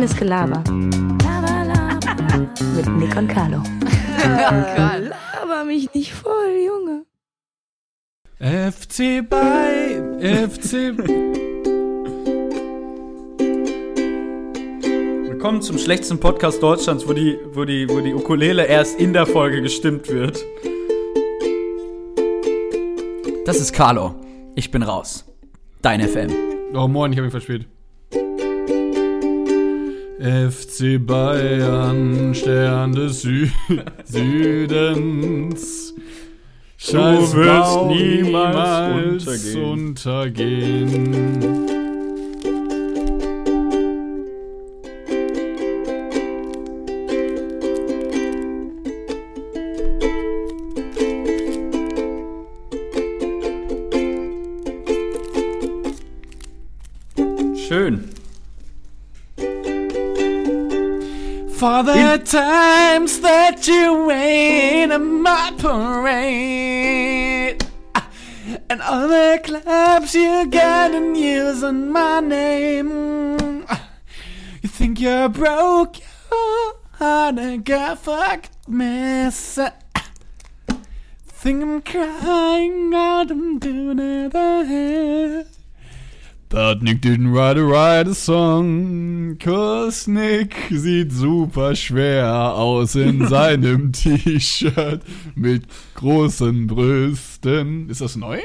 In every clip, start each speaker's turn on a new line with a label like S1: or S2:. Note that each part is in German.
S1: Reines Gelaber. Mit Nick und Carlo.
S2: Laber mich nicht voll, Junge.
S3: FC bei FC. Willkommen zum schlechtesten Podcast Deutschlands, wo die, wo die, wo die Ukulele erst in der Folge gestimmt wird. Das ist Carlo. Ich bin raus. Dein FM.
S4: Oh, moin, ich habe mich verspielt. FC Bayern, Stern des Sü Südens. Scheiß
S3: Du wirst
S4: Bau
S3: niemals
S4: untergehen.
S3: Schön.
S4: For the times that you wait in my parade. Ah, and all the clubs you got and using my name. Ah, you think you're broke, your heart and got fucked mess ah, Think I'm crying out I'm doing it But Nick didn't write a write a song, cause Nick sieht super schwer aus in seinem T-Shirt mit großen Brüsten. Ist das neu?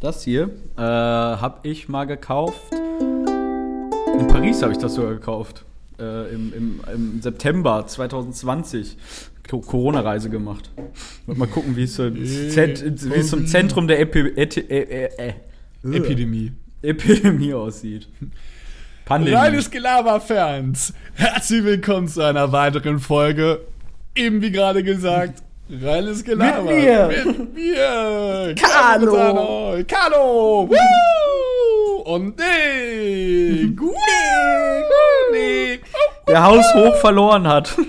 S3: Das hier äh, habe ich mal gekauft. In Paris habe ich das sogar gekauft. Äh, im, im, Im September 2020. Co- Corona-Reise gemacht. Mal gucken, wie es so es im Zentrum der Epi Eti äh, äh, äh,
S4: Epidemie.
S3: Epidemie aussieht. Pandemie.
S4: Reines Gelaber-Fans, herzlich willkommen zu einer weiteren Folge. Eben wie gerade gesagt, reines Gelaber.
S3: Mit mir.
S4: Mit mir.
S3: Carlo.
S4: Carlo. Woo. Und Nick. Woo. Nick.
S3: Der Haus hoch verloren hat.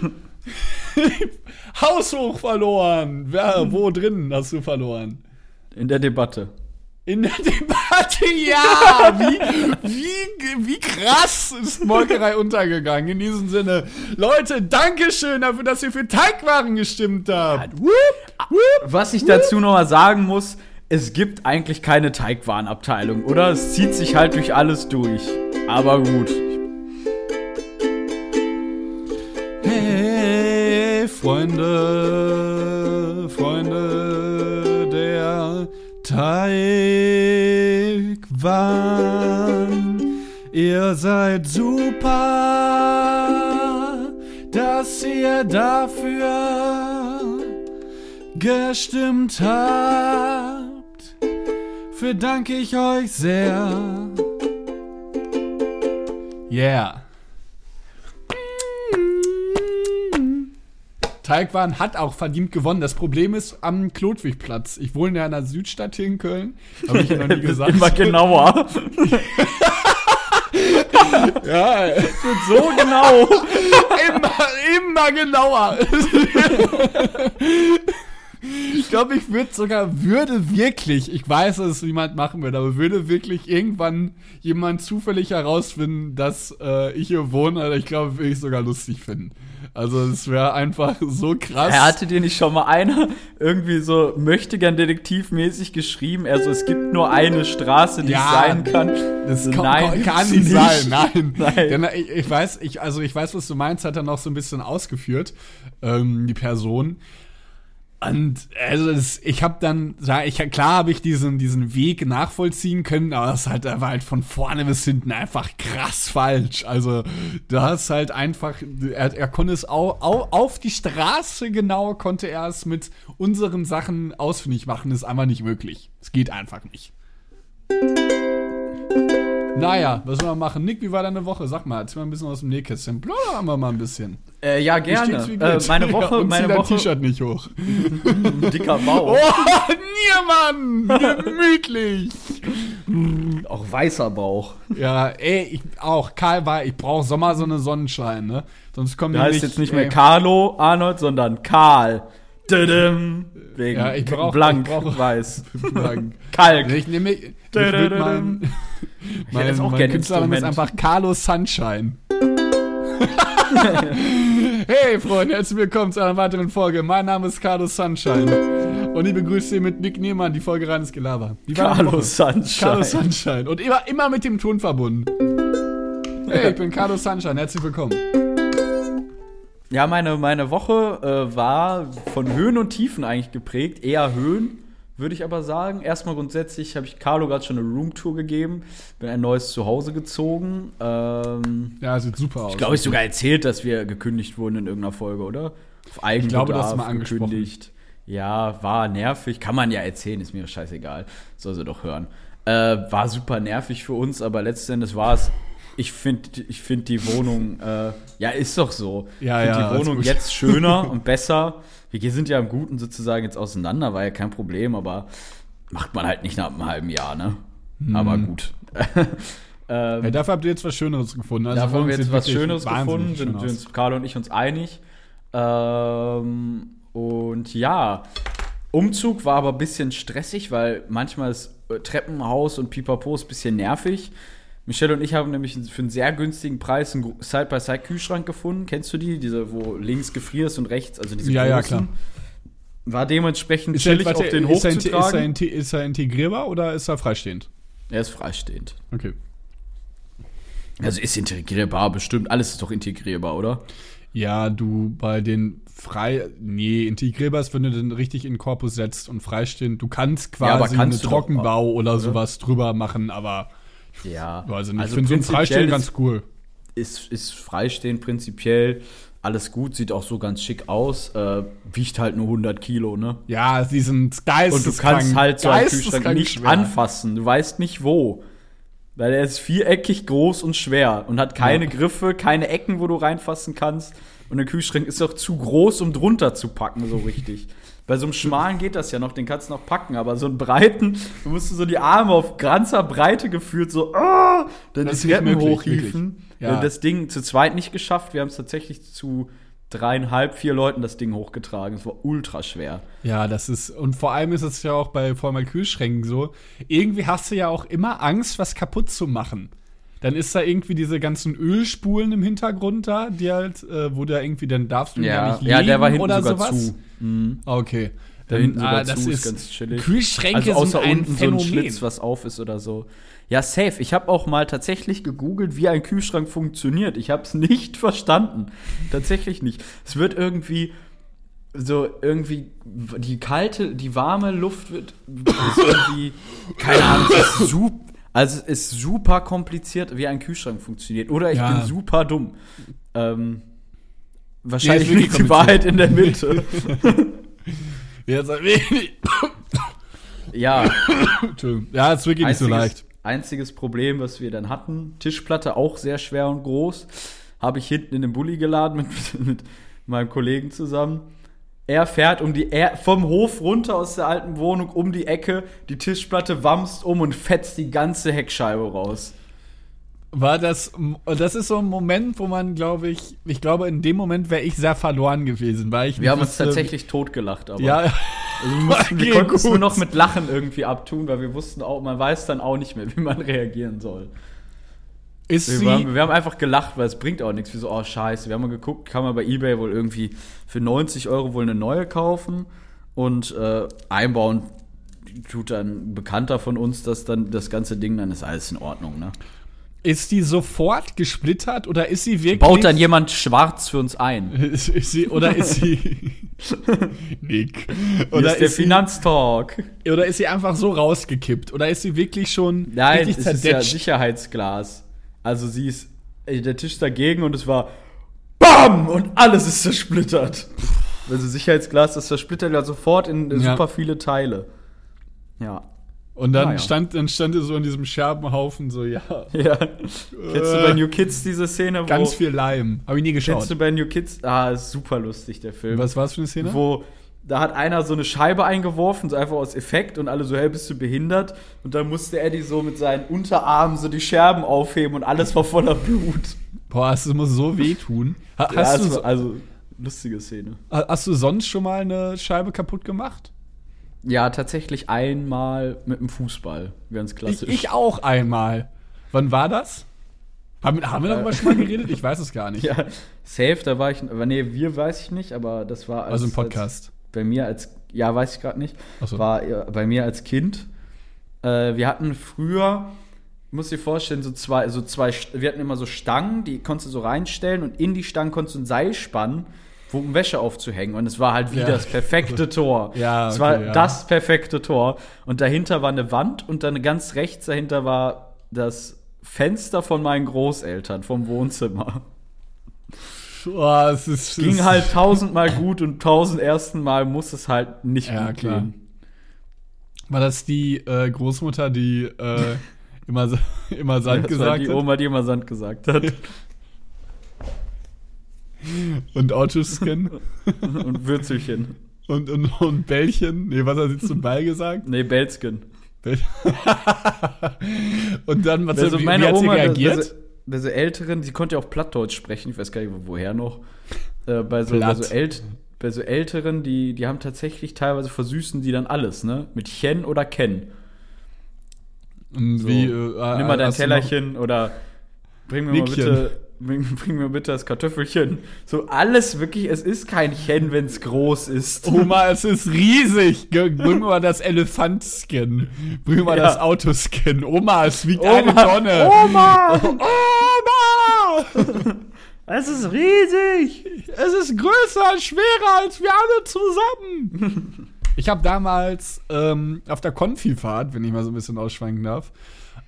S4: Haushoch verloren. Wer, wo drin hast du verloren?
S3: In der Debatte.
S4: In der Debatte, ja! Wie, wie, wie krass ist Molkerei untergegangen. In diesem Sinne, Leute, Dankeschön dafür, dass ihr für Teigwaren gestimmt habt. Whoop, whoop.
S3: Was ich dazu noch mal sagen muss, es gibt eigentlich keine Teigwarenabteilung, oder? Es zieht sich halt durch alles durch. Aber gut.
S4: Hey, Freunde, Teigwaren. Ihr seid super, dass ihr dafür gestimmt habt. Für danke ich euch sehr. Yeah. Teigwaren hat auch verdient gewonnen. Das Problem ist am Klotwigplatz. Ich wohne ja in einer Südstadt hier in Köln. Habe ich ja noch nie gesagt.
S3: Immer genauer.
S4: Ja,
S3: so genau.
S4: immer, immer genauer. Ich glaube, ich würde sogar, würde wirklich, ich weiß, dass es niemand machen wird, aber würde wirklich irgendwann jemand zufällig herausfinden, dass äh, ich hier wohne. Also ich glaube, würde ich sogar lustig finden. Also es wäre einfach so krass.
S3: Er hatte dir nicht schon mal einer irgendwie so möchte gern detektivmäßig geschrieben, also es gibt nur eine Straße, die
S4: Ja,
S3: sein kann.
S4: Das
S3: So,
S4: kann,
S3: nein,
S4: kann nicht sein, nein.
S3: Nein.
S4: Ich, ich weiß, ich, also ich weiß, was du meinst, hat er noch so ein bisschen ausgeführt, ähm, die Person. Und also das, ich habe dann, ja, ich klar habe ich diesen diesen Weg nachvollziehen können, aber das halt, war halt von vorne bis hinten einfach krass falsch. Also du hast halt einfach, er, er konnte es au, au, auf die Straße genau konnte er es mit unseren Sachen ausfindig machen, ist einfach nicht möglich. Es geht einfach nicht. Naja, was sollen wir machen? Nick, wie war deine Woche? Sag mal, erzähl mal ein bisschen aus dem Nähkästchen. Plaudern wir mal ein bisschen.
S3: Äh, ja, gerne. Äh, meine Woche,
S4: Ja, und
S3: meine Woche,
S4: T-Shirt nicht hoch.
S3: dicker Bauch.
S4: Oh, Niermann! Gemütlich!
S3: Auch weißer Bauch.
S4: Ja, ey, ich auch. Karl war, ich brauche Sommer so eine Sonnenschein, ne? Sonst kommen die
S3: heißt jetzt nicht mehr
S4: ey,
S3: Carlo Arnold, sondern Karl. Wegen
S4: Ja, ich brauch-
S3: blank,
S4: ich brauch-
S3: weiß.
S4: sagen.
S3: Kalk.
S4: Ich nehme, ich mein, mein, mein
S3: gerne
S4: Künstlername ist einfach Carlos Sunshine. hey Freunde, herzlich willkommen zu einer weiteren Folge. Mein Name ist Carlos Sunshine und ich begrüße Sie mit Nick Niemann, die Folge reines Gelaber.
S3: Carlos Sunshine.
S4: Carlos Sunshine. Und immer, immer mit dem Ton verbunden. Hey, ich bin Carlos Sunshine, herzlich willkommen.
S3: Ja, meine, meine Woche äh, war von Höhen und Tiefen eigentlich geprägt. Eher Höhen, würde ich aber sagen. Erstmal grundsätzlich habe ich Carlo gerade schon eine Roomtour gegeben. Bin ein neues Zuhause gezogen. Ähm,
S4: Ja, sieht super aus.
S3: ich glaube, ich sogar erzählt, dass wir gekündigt wurden in irgendeiner Folge, oder? Auf Eigenbedarf
S4: glaube, das du mal angesprochen.
S3: gekündigt. Ja, war nervig. Kann man ja erzählen, ist mir scheißegal. Soll sie doch hören. Äh, war super nervig für uns, aber letzten Endes war es. Ich finde ich find die Wohnung, äh, ja, ist doch so.
S4: Ja,
S3: ich finde
S4: ja,
S3: die Wohnung jetzt schöner und besser. Wir sind ja im Guten sozusagen jetzt auseinander, war ja kein Problem, aber macht man halt nicht nach einem halben Jahr, ne?
S4: Hm.
S3: Aber gut. ähm,
S4: Ja, dafür habt ihr jetzt was Schöneres gefunden. Also
S3: da haben wir jetzt was
S4: wahnsinnig
S3: gefunden,
S4: schön
S3: sind wir uns, Carlo und ich uns einig. Ähm, und ja, Umzug war aber ein bisschen stressig, weil manchmal ist äh, Treppenhaus und Pipapo ist ein bisschen nervig. Michelle und ich haben nämlich für einen sehr günstigen Preis einen Side-by-Side-Kühlschrank gefunden. Kennst du die? Diese, wo links gefrierst und rechts, also diese
S4: Ja, ja,
S3: großen.
S4: klar.
S3: War dementsprechend
S4: Ist er,
S3: chillig
S4: warte,
S3: auf den
S4: ist, er, ist, er,
S3: hochzutragen.
S4: ist er integrierbar oder ist er freistehend?
S3: Er ist freistehend.
S4: Okay.
S3: Also ist integrierbar, bestimmt. Alles ist doch integrierbar, oder?
S4: Ja, du bei den frei. Nee, integrierbar ist, wenn du den richtig in den Korpus setzt und freistehend. Du kannst quasi
S3: Ja,
S4: einen
S3: doch
S4: Trockenbau
S3: auch,
S4: oder
S3: oder?
S4: sowas drüber machen, aber
S3: Ja.
S4: ich nicht. ich finde so ein Freistehen
S3: ist-
S4: ganz cool.
S3: ist, ist freistehend prinzipiell. Alles gut, sieht auch so ganz schick aus. Äh, wiegt halt nur 100 Kilo, ne?
S4: Ja, die sind
S3: Und
S4: geisteskrank.
S3: du kannst halt so einen Kühlschrank nicht
S4: schwer.
S3: anfassen. Du weißt nicht wo. Weil er ist viereckig, groß und schwer und hat keine
S4: Ja.
S3: Griffe, keine Ecken, wo du reinfassen kannst. Und der Kühlschrank ist auch zu groß, um drunter zu packen, so richtig. Bei so einem schmalen geht das ja noch, den kannst du noch packen, aber so einen breiten, du musst so die Arme auf ganzer Breite geführt, so, ah, dann
S4: Das ist
S3: die Treppen hochhieven.
S4: Ja.
S3: Das Ding zu zweit nicht geschafft. Wir haben es tatsächlich zu dreieinhalb, vier Leuten das Ding hochgetragen. Es war ultra schwer.
S4: Ja, das ist, und vor allem ist es ja auch bei vor allem Kühlschränken so. Irgendwie hast du ja auch immer Angst, was kaputt zu machen. Dann ist da irgendwie diese ganzen Ölspulen im Hintergrund da, die halt, äh, wo da irgendwie, dann darfst du ja, nicht legen
S3: ja, der war hinten
S4: oder
S3: sogar
S4: sowas.
S3: zu. Mhm.
S4: Okay.
S3: Der
S4: Dann,
S3: hinten sogar
S4: ah, das
S3: zu,
S4: ist,
S3: ganz chillig.
S4: Kühlschränke
S3: Also außer
S4: sind ein
S3: unten
S4: Phänomen.
S3: so ein Schlitz, was auf ist oder so. Ja, safe. Ich habe auch mal tatsächlich gegoogelt, wie ein Kühlschrank funktioniert. Ich habe es nicht verstanden. Tatsächlich nicht. Es wird irgendwie so irgendwie die kalte, die warme Luft wird irgendwie keine Ahnung, super, also es ist super kompliziert, wie ein Kühlschrank funktioniert. Oder ich
S4: Ja.
S3: bin super dumm. Ähm,
S4: Nee,
S3: wahrscheinlich
S4: wirklich
S3: liegt die Wahrheit in der Mitte.
S4: Ja, ist wenig.
S3: ja,
S4: Entschuldigung. ja, ist wirklich nicht so leicht.
S3: Einziges Problem, was wir dann hatten, Tischplatte auch sehr schwer und groß, habe ich hinten in den Bulli geladen mit, mit meinem Kollegen zusammen. Er fährt um die er, vom Hof runter aus der alten Wohnung um die Ecke, die Tischplatte wamst um und fetzt die ganze Heckscheibe raus.
S4: War das, das ist so ein Moment, wo man, glaube ich, ich glaube, in dem Moment wäre ich sehr verloren gewesen, weil ich
S3: Wir haben uns
S4: wusste-
S3: tatsächlich totgelacht, aber
S4: Ja,
S3: also wir, mussten, wir konnten es nur noch mit Lachen irgendwie abtun, weil wir wussten auch, man weiß dann auch nicht mehr, wie man reagieren soll.
S4: Ist
S3: Wir,
S4: sie,
S3: haben, wir haben einfach gelacht, weil es bringt auch nichts. Wir so, oh scheiße. Wir haben mal geguckt, kann man bei Ebay wohl irgendwie für 90 Euro wohl eine neue kaufen und äh, einbauen tut dann ein Bekannter von uns, dass dann das ganze Ding, dann ist alles in Ordnung, ne?
S4: ist die sofort gesplittert oder ist sie wirklich.
S3: Baut dann jemand schwarz für uns ein.
S4: ist, ist sie, oder ist sie. Nick. Oder
S3: ist der
S4: ist, sie,
S3: Finanztalk.
S4: oder ist sie einfach so rausgekippt? Oder ist sie wirklich schon
S3: Nein,
S4: richtig
S3: es ist ja? Sicherheitsglas. Also sie ist äh, der Tisch dagegen und es war BAM! Und alles ist zersplittert. Also Sicherheitsglas, das zersplittert ja sofort in
S4: Ja.
S3: super viele Teile. Ja.
S4: Und dann,
S3: Ah, ja.
S4: stand, dann stand er so in diesem Scherbenhaufen, so, ja,
S3: Ja. Kennst du bei New Kids diese Szene, wo.
S4: ganz viel Leim. Habe ich nie geschaut.
S3: Kennst du bei New Kids? Ah, ist super lustig, der Film.
S4: Was war es für eine Szene?
S3: Wo. Da hat einer so eine Scheibe eingeworfen, so einfach aus Effekt und alle so, hey, bist du behindert? Und dann musste Eddie so mit seinen Unterarmen so die Scherben aufheben und alles war voller Blut.
S4: Boah, das muss so wehtun. Ha,
S3: Ja,
S4: hast,
S3: es
S4: du,
S3: war- also, lustige Szene.
S4: hast du sonst schon mal eine Scheibe kaputt gemacht?
S3: Ja, tatsächlich einmal mit dem Fußball. Ganz
S4: Ich,
S3: klassisch.
S4: ich auch einmal. Wann war das? Haben, haben wir darüber schon mal geredet? Ich weiß es gar nicht.
S3: Ja, safe, da war ich, aber nee, wir weiß ich nicht, aber das war als,
S4: also im Podcast.
S3: Bei mir als, ja, weiß ich gerade nicht,
S4: so.
S3: war bei mir als Kind. Äh, wir hatten früher, muss dir vorstellen, so zwei, so zwei, wir hatten immer so Stangen, die konntest du so reinstellen und in die Stangen konntest du ein Seil spannen, um Wäsche aufzuhängen. Und es war halt wie
S4: Ja.
S3: das perfekte Tor.
S4: Ja,
S3: es war
S4: ja.
S3: das perfekte Tor. Und dahinter war eine Wand und dann ganz rechts dahinter war das Fenster von meinen Großeltern vom Wohnzimmer.
S4: Oh, es ist,
S3: Ging
S4: es-
S3: halt tausendmal gut und tausend ersten Mal muss es halt nicht
S4: Ja,
S3: gut
S4: klar.
S3: gehen.
S4: War das die äh, Großmutter, die äh, immer, immer Sand
S3: das war
S4: gesagt
S3: die
S4: hat?
S3: Oma, die immer Sand gesagt hat.
S4: Und Autoscan
S3: und Würzelchen.
S4: und, und, und Bällchen. Nee, was hat sie zum Ball gesagt?
S3: Nee, Belskin.
S4: Bäll- und dann, was
S3: Also
S4: wie,
S3: meine
S4: wie hat
S3: Oma,
S4: sie reagiert?
S3: Bei so, bei so Älteren, die konnte ja auch Plattdeutsch sprechen, ich weiß gar nicht, woher noch. Äh, bei, so, bei, so ält, bei so Älteren, die, die haben tatsächlich teilweise versüßen die dann alles, ne? Mit Chen oder Ken.
S4: Und
S3: So.
S4: wie, äh,
S3: Nimm mal dein
S4: noch-
S3: Tellerchen oder bring mir mal
S4: Nickchen.
S3: bitte, bring, bring mir bitte das Kartoffelchen. So alles wirklich, es ist kein Chen, wenn es groß ist.
S4: Oma, es ist riesig. Bring mal das Elefant-Scan. Bring mal
S3: Ja.
S4: das Autoscan. Oma, es wiegt eine Tonne.
S3: Oma!
S4: Oma!
S3: Es ist riesig!
S4: Es ist größer und schwerer als wir alle zusammen. Ich habe damals ähm, auf der Konfifahrt, wenn ich mal so ein bisschen ausschwenken darf,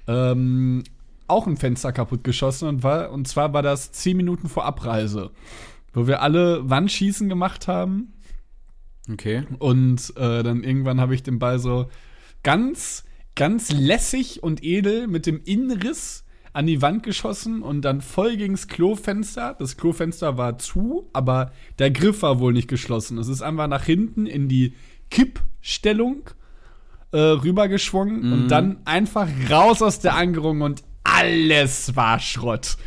S4: ähm, auch ein Fenster kaputt geschossen und, war, und zwar war das 10 Minuten vor Abreise, wo wir alle Wandschießen gemacht haben
S3: Okay.
S4: und äh, dann irgendwann habe ich den Ball so ganz, ganz lässig und edel mit dem Innenriss an die Wand geschossen und dann voll gegens Klofenster. Das Klofenster war zu, aber der Griff war wohl nicht geschlossen. Es ist einfach nach hinten in die Kippstellung äh, rübergeschwungen und dann einfach raus aus der Angerung und alles war Schrott.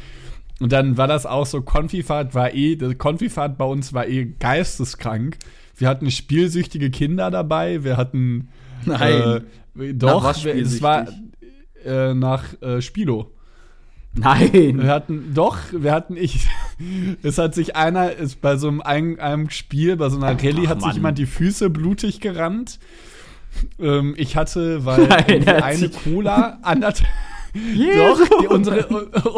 S4: Und dann war das auch so, Konfifahrt war eh, Konfifahrt bei uns war eh geisteskrank. Wir hatten spielsüchtige Kinder dabei, wir hatten
S3: Nein.
S4: äh, doch,
S3: Nach
S4: es war äh, nach äh, Spilo.
S3: Nein.
S4: Wir hatten, doch, wir hatten ich. Es hat sich einer, ist bei so einem, ein- einem Spiel, bei so einer Rallye, hat sich
S3: Mann.
S4: jemand die Füße blutig gerannt. Ähm, ich hatte, weil
S3: Nein,
S4: eine
S3: sich-
S4: Cola anderthalb.
S3: Jesus.
S4: Doch, die, unsere,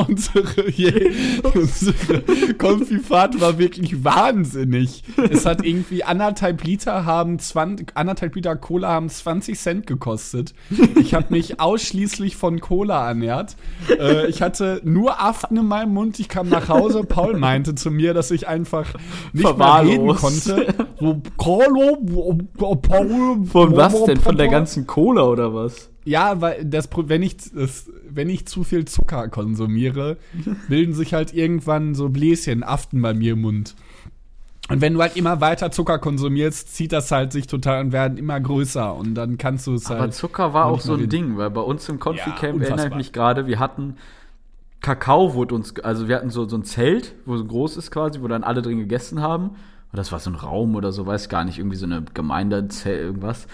S4: unsere, je, unsere Konfifahrt war wirklich wahnsinnig. Es hat irgendwie anderthalb Liter haben 20, anderthalb Liter Cola haben 20 Cent gekostet. Ich habe mich ausschließlich von Cola ernährt. Äh, ich hatte nur Aften in meinem Mund. Ich kam nach Hause. Paul meinte zu mir, dass ich einfach nicht mehr reden konnte. So, Carlo, Paul.
S3: Von was denn? Von der ganzen Cola oder was?
S4: Ja, weil das, wenn ich, das, wenn ich zu viel Zucker konsumiere, bilden sich halt irgendwann so Bläschen, Aften bei mir im Mund. Und wenn du halt immer weiter Zucker konsumierst, zieht das halt sich total und werden immer größer und dann kannst du es
S3: Aber
S4: halt.
S3: Zucker war auch so ein. Ding, weil bei uns im
S4: Ja,
S3: Confi-Camp erinnere ich mich gerade, wir hatten Kakao wurde uns, also wir hatten so, so ein Zelt, wo so groß ist quasi, wo dann alle drin gegessen haben. Und das war so ein Raum oder so, weiß ich gar nicht, irgendwie so eine Gemeinde, Zelt, irgendwas.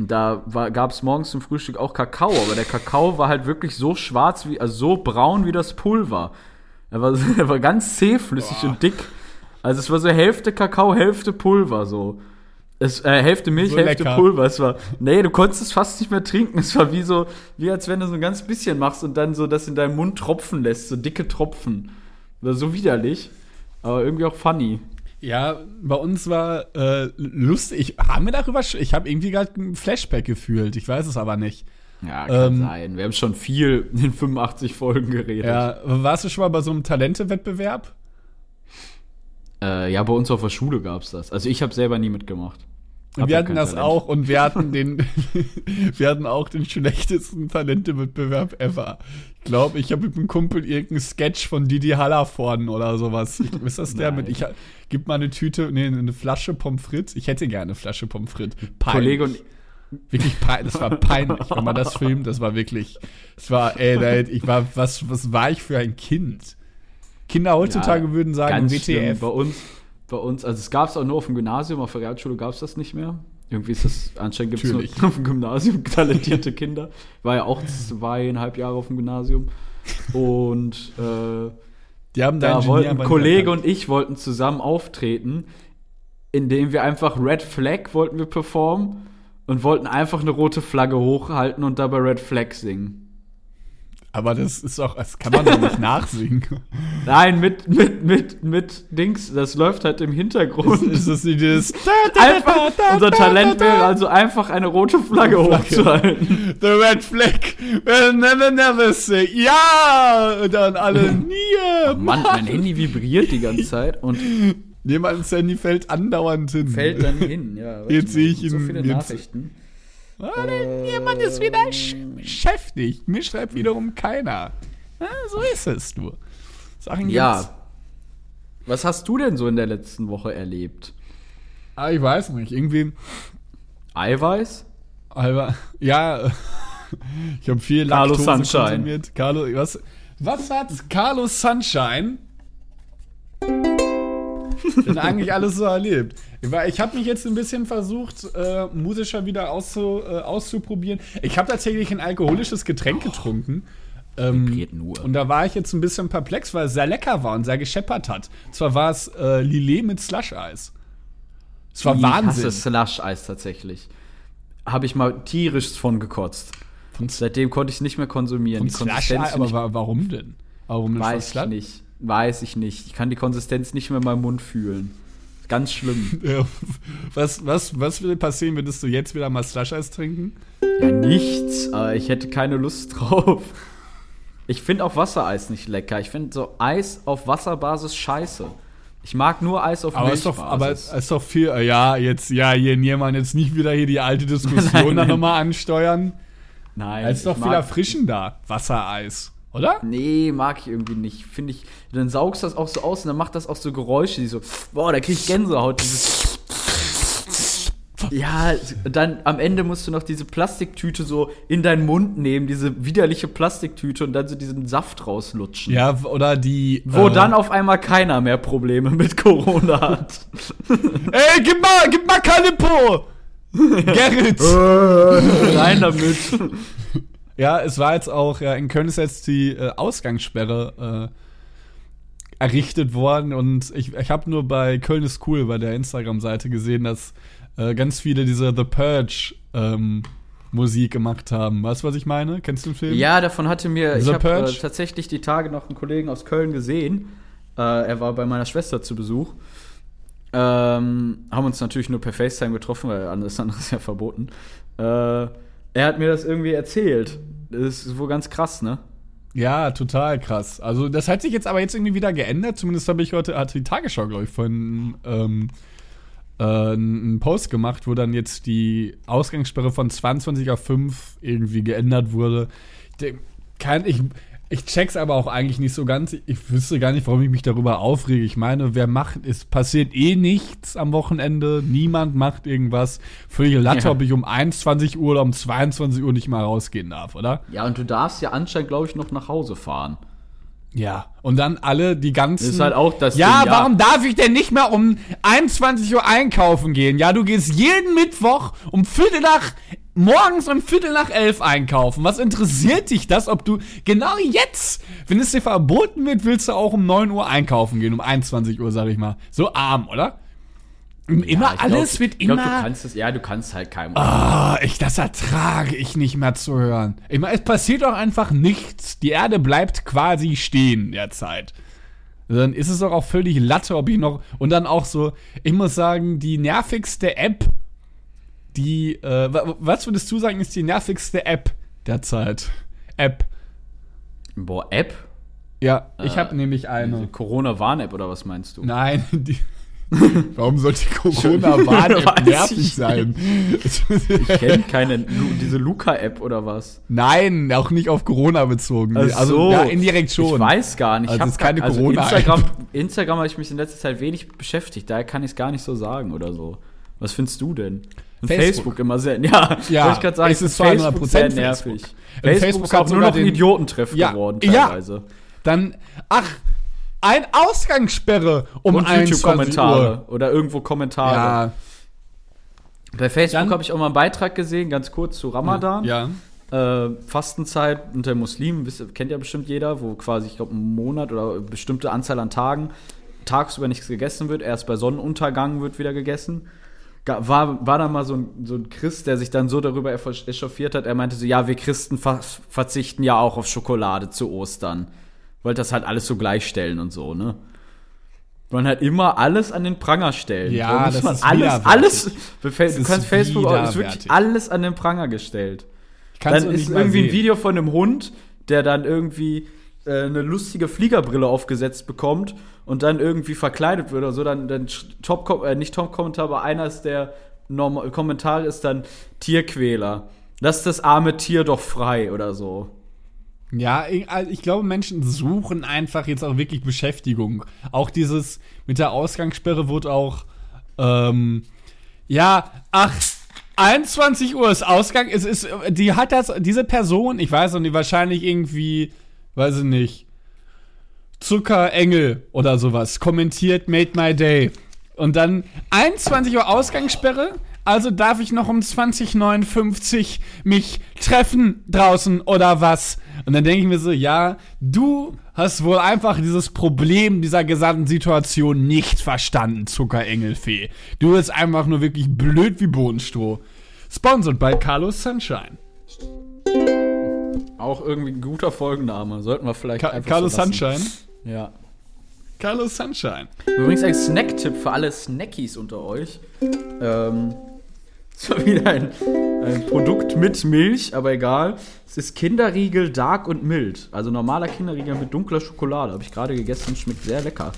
S3: Da gab es morgens zum Frühstück auch Kakao, aber der Kakao war halt wirklich so schwarz, wie, also so braun wie das Pulver. Er war, er war ganz zähflüssig und dick. Also es war so Hälfte Kakao, Hälfte Pulver so. Es, äh, Hälfte Milch,
S4: So
S3: Hälfte
S4: lecker.
S3: Pulver. Es war, nee, du konntest es fast nicht mehr trinken. Es war wie so, wie als wenn du so ein ganz bisschen machst und dann so das in deinem Mund tropfen lässt, so dicke Tropfen. War so widerlich, aber irgendwie auch funny.
S4: Ja, bei uns war äh, lustig. Haben wir darüber? Ich habe irgendwie gerade ein Flashback gefühlt. Ich weiß es aber nicht.
S3: Ja, kann
S4: Ähm,
S3: sein. Wir haben schon viel in den 85 Folgen geredet.
S4: Ja, warst du schon mal bei so einem Talente-Wettbewerb?
S3: Äh, ja, bei uns auf der Schule gab's das. Also ich habe selber nie mitgemacht. Hab
S4: wir hatten das
S3: Talent.
S4: auch und wir hatten den, wir hatten auch den schlechtesten Talente-Wettbewerb ever. Ich glaube, ich habe mit einem Kumpel irgendeinen Sketch von Didi Hallervorden oder sowas. Ich, ist das der
S3: Nein.
S4: mit, ich gib mal eine Tüte, nee, eine Flasche Pommes frites. Ich hätte gerne eine Flasche Pommes frites.
S3: Kollege und
S4: Wirklich peinlich, das war peinlich. Wenn man das filmt, das war wirklich, es war, ey, ich war, was, was war ich für ein Kind? Kinder heutzutage
S3: Ja,
S4: würden sagen, WTF.
S3: schlimm. Bei uns, bei uns, also es gab's auch nur auf dem Gymnasium, auf der Realschule gab's das nicht mehr. Irgendwie ist das, anscheinend gibt es
S4: Natürlich.
S3: auf dem Gymnasium talentierte Kinder. War ja auch zweieinhalb Jahre auf dem Gymnasium. Und äh,
S4: Die haben
S3: da wollten ein Kollege und ich wollten zusammen auftreten, indem wir einfach Red Flag wollten wir performen und wollten einfach eine rote Flagge hochhalten und dabei Red Flag singen.
S4: Aber das ist auch, das kann man doch nicht nachsingen.
S3: Nein, mit, mit, mit, mit Dings, das läuft halt im Hintergrund.
S4: ist das nicht das?
S3: Einfach, unser Talent wäre also einfach eine rote Flagge hochzuhalten.
S4: The Red Flag will never, never say ja! Und dann alle, nie!
S3: Mann, mein Handy vibriert die ganze Zeit und
S4: Jemands Handy fällt andauernd hin.
S3: fällt dann hin. Ja,
S4: Jetzt sehe ich
S3: so
S4: ihn
S3: viele
S4: jetzt-
S3: Nachrichten.
S4: Jemand ist wieder sch beschäftigt. Mir schreibt wiederum keiner. Ah, so ist es, du. Sachen gibt's.
S3: Ja. Was hast du denn so in der letzten Woche erlebt?
S4: Ah, ich weiß nicht. Irgendwie,
S3: Eiweiß?
S4: aber, ja, ich habe viel
S3: Carlo
S4: Laktose
S3: Sunshine.
S4: konsumiert. Carlo, was, was hat Carlo Sunshine denn eigentlich alles so erlebt? Ich habe mich jetzt ein bisschen versucht, äh, musischer wieder auszu, äh, auszuprobieren. Ich habe tatsächlich ein alkoholisches Getränk getrunken. Ähm. Und da war ich jetzt ein bisschen perplex, weil es sehr lecker war und sehr gescheppert hat. Zwar war es äh, Lillet mit Slush-Eis. Es war
S3: Ich
S4: Wahnsinn.
S3: hasse Slush-Eis tatsächlich. Habe ich mal tierisch von gekotzt.
S4: Von,
S3: Seitdem konnte ich es nicht mehr konsumieren.
S4: von Slush-Eis, aber
S3: nicht,
S4: wa warum denn? Warum denn
S3: weiß ich nicht. Weiß ich nicht. Ich kann die Konsistenz nicht mehr in meinem Mund fühlen. Ganz schlimm.
S4: Was, was, was würde passieren, würdest du jetzt wieder mal Slush-Eis trinken?
S3: Ja, nichts. Aber ich hätte keine Lust drauf. Ich finde auch Wassereis nicht lecker. Ich finde so Eis auf Wasserbasis scheiße. Ich mag nur Eis auf
S4: Aber ist doch, aber
S3: Milchbasis.
S4: ist doch viel, äh, ja, jetzt, ja, hier, Niemann, jetzt nicht wieder hier die alte Diskussion
S3: Nein,
S4: dann
S3: nein.
S4: nochmal ansteuern.
S3: Nein.
S4: Da ist doch viel erfrischender, Wassereis, oder?
S3: Nee, mag ich irgendwie nicht. Finde ich, dann saugst das auch so aus und dann macht das auch so Geräusche, die so, boah, da krieg ich Gänsehaut. Dieses ja, dann am Ende musst du noch diese Plastiktüte so in deinen Mund nehmen, diese widerliche Plastiktüte und dann so diesen Saft rauslutschen.
S4: Ja, oder die.
S3: Wo
S4: äh,
S3: dann auf einmal keiner mehr Probleme mit Corona hat.
S4: Ey, gib mal, gib mal Calippo! Gerrit!
S3: Rein damit.
S4: Ja, es war jetzt auch, ja, in Köln ist jetzt die äh, Ausgangssperre äh, errichtet worden und ich, ich habe nur bei Köln ist cool bei der Instagram-Seite gesehen, dass äh, ganz viele diese The Purge ähm, Musik gemacht haben. Weißt du, was ich meine? Kennst du den Film?
S3: Ja, davon hatte mir, ich
S4: The
S3: habe äh, tatsächlich die Tage noch einen Kollegen aus Köln gesehen. Äh, er war bei meiner Schwester zu Besuch. Ähm, haben uns natürlich nur per FaceTime getroffen, weil alles andere ist ja verboten. Äh, er hat mir das irgendwie erzählt. Das ist wohl ganz krass, ne?
S4: Ja, total krass. Also das hat sich jetzt aber jetzt irgendwie wieder geändert. Zumindest habe ich heute, hatte die Tagesschau, glaube ich, von ähm, äh, einen Post gemacht, wo dann jetzt die Ausgangssperre von 22 auf 5 irgendwie geändert wurde. Kann ich, ich check's aber auch eigentlich nicht so ganz. Ich wüsste gar nicht, warum ich mich darüber aufrege. Ich meine, wer macht, es passiert eh nichts am Wochenende. Niemand macht irgendwas. Völlige Latte,
S3: Ja.
S4: ob ich um 21 Uhr oder um 22 Uhr nicht mal rausgehen darf, oder?
S3: Ja, und du darfst ja anscheinend, glaube ich, noch nach Hause fahren.
S4: Ja, und dann alle die ganzen.
S3: Das ist halt auch das
S4: ja,
S3: Ding,
S4: warum darf ich denn nicht mehr um 21 Uhr einkaufen gehen? Ja, du gehst jeden Mittwoch um Viertel nach morgens um Viertel nach elf einkaufen. Was interessiert dich das, ob du genau jetzt, wenn es dir verboten wird, willst du auch um 9 Uhr einkaufen gehen, um 21 Uhr, sag ich mal. So arm, oder? Immer
S3: Ja,
S4: alles
S3: glaub,
S4: wird
S3: ich glaub,
S4: immer.
S3: du kannst es, ja, du kannst halt keinem.
S4: Ah, ich, das ertrage ich nicht mehr zu hören. Ich meine, es passiert doch einfach nichts. Die Erde bleibt quasi stehen derzeit. Dann ist es doch auch völlig Latte, ob ich noch. Und dann auch so, ich muss sagen, die nervigste App, die. Äh, wa- was würdest du sagen, ist die nervigste App derzeit? App.
S3: Boah, App?
S4: Ja, ich
S3: Äh,
S4: habe nämlich eine.
S3: Corona-Warn-App oder was meinst du?
S4: Nein, die. Warum sollte Corona-Warn-App nervig sein?
S3: Ich kenne keine, diese Luca-App oder was?
S4: Nein, auch nicht auf Corona bezogen. Also
S3: so.
S4: ja, indirekt schon.
S3: Ich weiß gar nicht.
S4: Also
S3: Ich
S4: ist keine
S3: gar-
S4: Corona-App.
S3: Instagram, Instagram habe ich mich in letzter Zeit wenig beschäftigt. Daher kann ich es gar nicht so sagen oder so. Was findest du denn?
S4: Facebook.
S3: Facebook. immer sehr. Ja,
S4: Ja,
S3: ich gerade sagen.
S4: es ist 200%
S3: sehr
S4: Facebook.
S3: nervig. Facebook,
S4: Facebook
S3: ist
S4: hat
S3: auch nur noch ein Idiotentreff
S4: Ja,
S3: geworden
S4: ja.
S3: teilweise.
S4: Dann, ach, ein Ausgangssperre um
S3: Und
S4: 21
S3: YouTube-Kommentare oder irgendwo Kommentare.
S4: Ja,
S3: Bei Facebook habe ich auch mal einen Beitrag gesehen, ganz kurz zu Ramadan.
S4: Ja.
S3: Äh, Fastenzeit unter Muslimen, wisst, kennt ja bestimmt jeder, wo quasi, ich glaube, einen Monat oder eine bestimmte Anzahl an Tagen tagsüber nichts gegessen wird, erst bei Sonnenuntergang wird wieder gegessen. War, war da mal so ein, so ein Christ, der sich dann so darüber echauffiert hat, er meinte so, ja, wir Christen ver verzichten ja auch auf Schokolade zu Ostern. Wollte das halt alles so gleichstellen und so, ne? Man halt immer alles an den Pranger stellen.
S4: Ja,
S3: Da
S4: das
S3: man
S4: ist
S3: alles, alles, du kannst Facebook, auch- ist wirklich alles an den Pranger gestellt.
S4: Kannst
S3: dann ist irgendwie ein
S4: sehen.
S3: Video von einem Hund, der dann irgendwie äh, eine lustige Fliegerbrille aufgesetzt bekommt und dann irgendwie verkleidet wird oder so. Dann, dann Top, äh, nicht Top-Kommentar, aber einer ist der Norm Kommentar ist dann Tierquäler. Lass das arme Tier doch frei oder so.
S4: Ja, ich, also glaube, Menschen suchen einfach jetzt auch wirklich Beschäftigung. Auch dieses mit der Ausgangssperre wird auch, ähm, ja, ach, 21 Uhr ist Ausgang. Es ist, die hat das, diese Person, ich weiß noch nicht, wahrscheinlich irgendwie, weiß ich nicht, Zuckerengel oder sowas, kommentiert Made My Day. Und dann 21 Uhr Ausgangssperre, also darf ich noch um 2059 mich treffen draußen oder was? Und dann denke ich mir so, ja, du hast wohl einfach dieses Problem dieser gesamten Situation nicht verstanden, Zuckerengelfee. Du bist einfach nur wirklich blöd wie Bodenstroh. Sponsored by Carlos Sunshine.
S3: Auch irgendwie ein guter Folgenname. Sollten wir vielleicht
S4: Ka
S3: einfach
S4: Carlos
S3: so.
S4: Sunshine.
S3: Ja.
S4: Carlos Sunshine.
S3: Übrigens ein Snack-Tipp für alle Snackies unter euch. Ähm, mal wieder ein, ein Produkt mit Milch, aber egal. Es ist Kinderriegel Dark und mild. Also normaler Kinderriegel mit dunkler Schokolade. Habe ich gerade gegessen, schmeckt sehr lecker.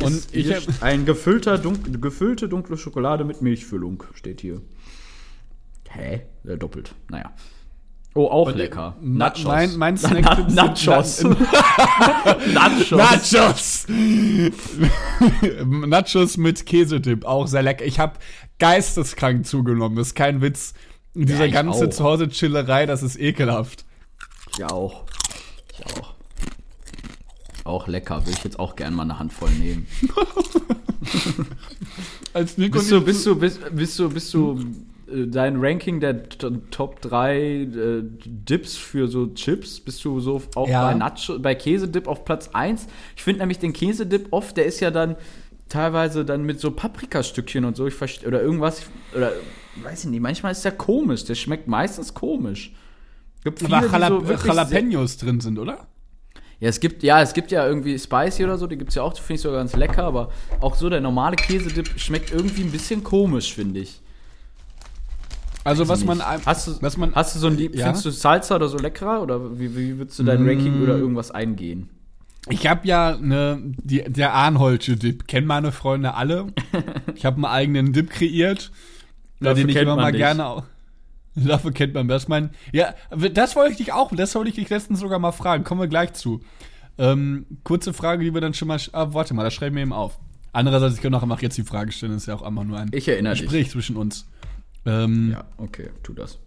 S4: Und
S3: Ist
S4: ich
S3: ein gefüllter, dunk, gefüllte dunkle Schokolade mit Milchfüllung steht hier. Hä? Äh, doppelt. Naja. Oh, auch lecker.
S4: Ma-
S3: Nachos.
S4: Mein, mein
S3: Na-
S4: Snack
S3: Na- Nachos.
S4: Nachos.
S3: Nachos.
S4: Nachos mit Käsedip, auch sehr lecker. Ich habe geisteskrank zugenommen, das ist kein Witz. Diese
S3: ich
S4: ganze. Zuhause-Chillerei, das ist ekelhaft.
S3: Ich auch. Ich auch. Auch lecker. Will ich jetzt auch gerne mal eine Handvoll nehmen.
S4: Als Nico
S3: Bist du, bist du, bist, bist du, bist du äh, dein Ranking der Top 3 äh, Dips für so Chips? Bist du so auch
S4: Ja.
S3: bei Nacho, bei Käsedip auf Platz 1? Ich finde nämlich den Käsedip oft, der ist ja dann teilweise dann mit so Paprikastückchen und so, ich verstehe, oder irgendwas, oder weiß ich nicht, manchmal ist der komisch, der schmeckt meistens komisch. Gibt viele,
S4: aber Jalap
S3: so
S4: Jalapenos drin sind, oder?
S3: Ja, es gibt, ja, es gibt ja irgendwie Spicy oder so, die gibt's ja auch, die finde ich sogar ganz lecker, aber auch so der normale Käsedip schmeckt irgendwie ein bisschen komisch, finde ich.
S4: Also was man,
S3: hast du,
S4: was man,
S3: hast du so ein Lieb,
S4: Ja?
S3: findest du Salsa oder so leckerer oder wie, wie würdest du dein
S4: Mm.
S3: Ranking oder irgendwas eingehen?
S4: ich habe ja ne, die, der Arnholzsche Dip, kennen meine Freunde alle. Ich habe einen eigenen Dip kreiert,
S3: Dafür
S4: den ich
S3: kennt
S4: immer
S3: man
S4: mal
S3: dich.
S4: gerne auch. Dafür kennt man das. Mein, ja, das wollte ich dich auch, das wollte ich dich letztens sogar mal fragen. Kommen wir gleich zu. Ähm, kurze Frage, die wir dann schon mal. Ah, warte mal, das schreiben wir eben auf. Andererseits, ich kann auch einfach jetzt die Frage stellen, das ist ja auch einfach nur ein
S3: Ich erinnere dich.
S4: Gespräch zwischen uns. Ähm,
S3: Ja, okay, tu das.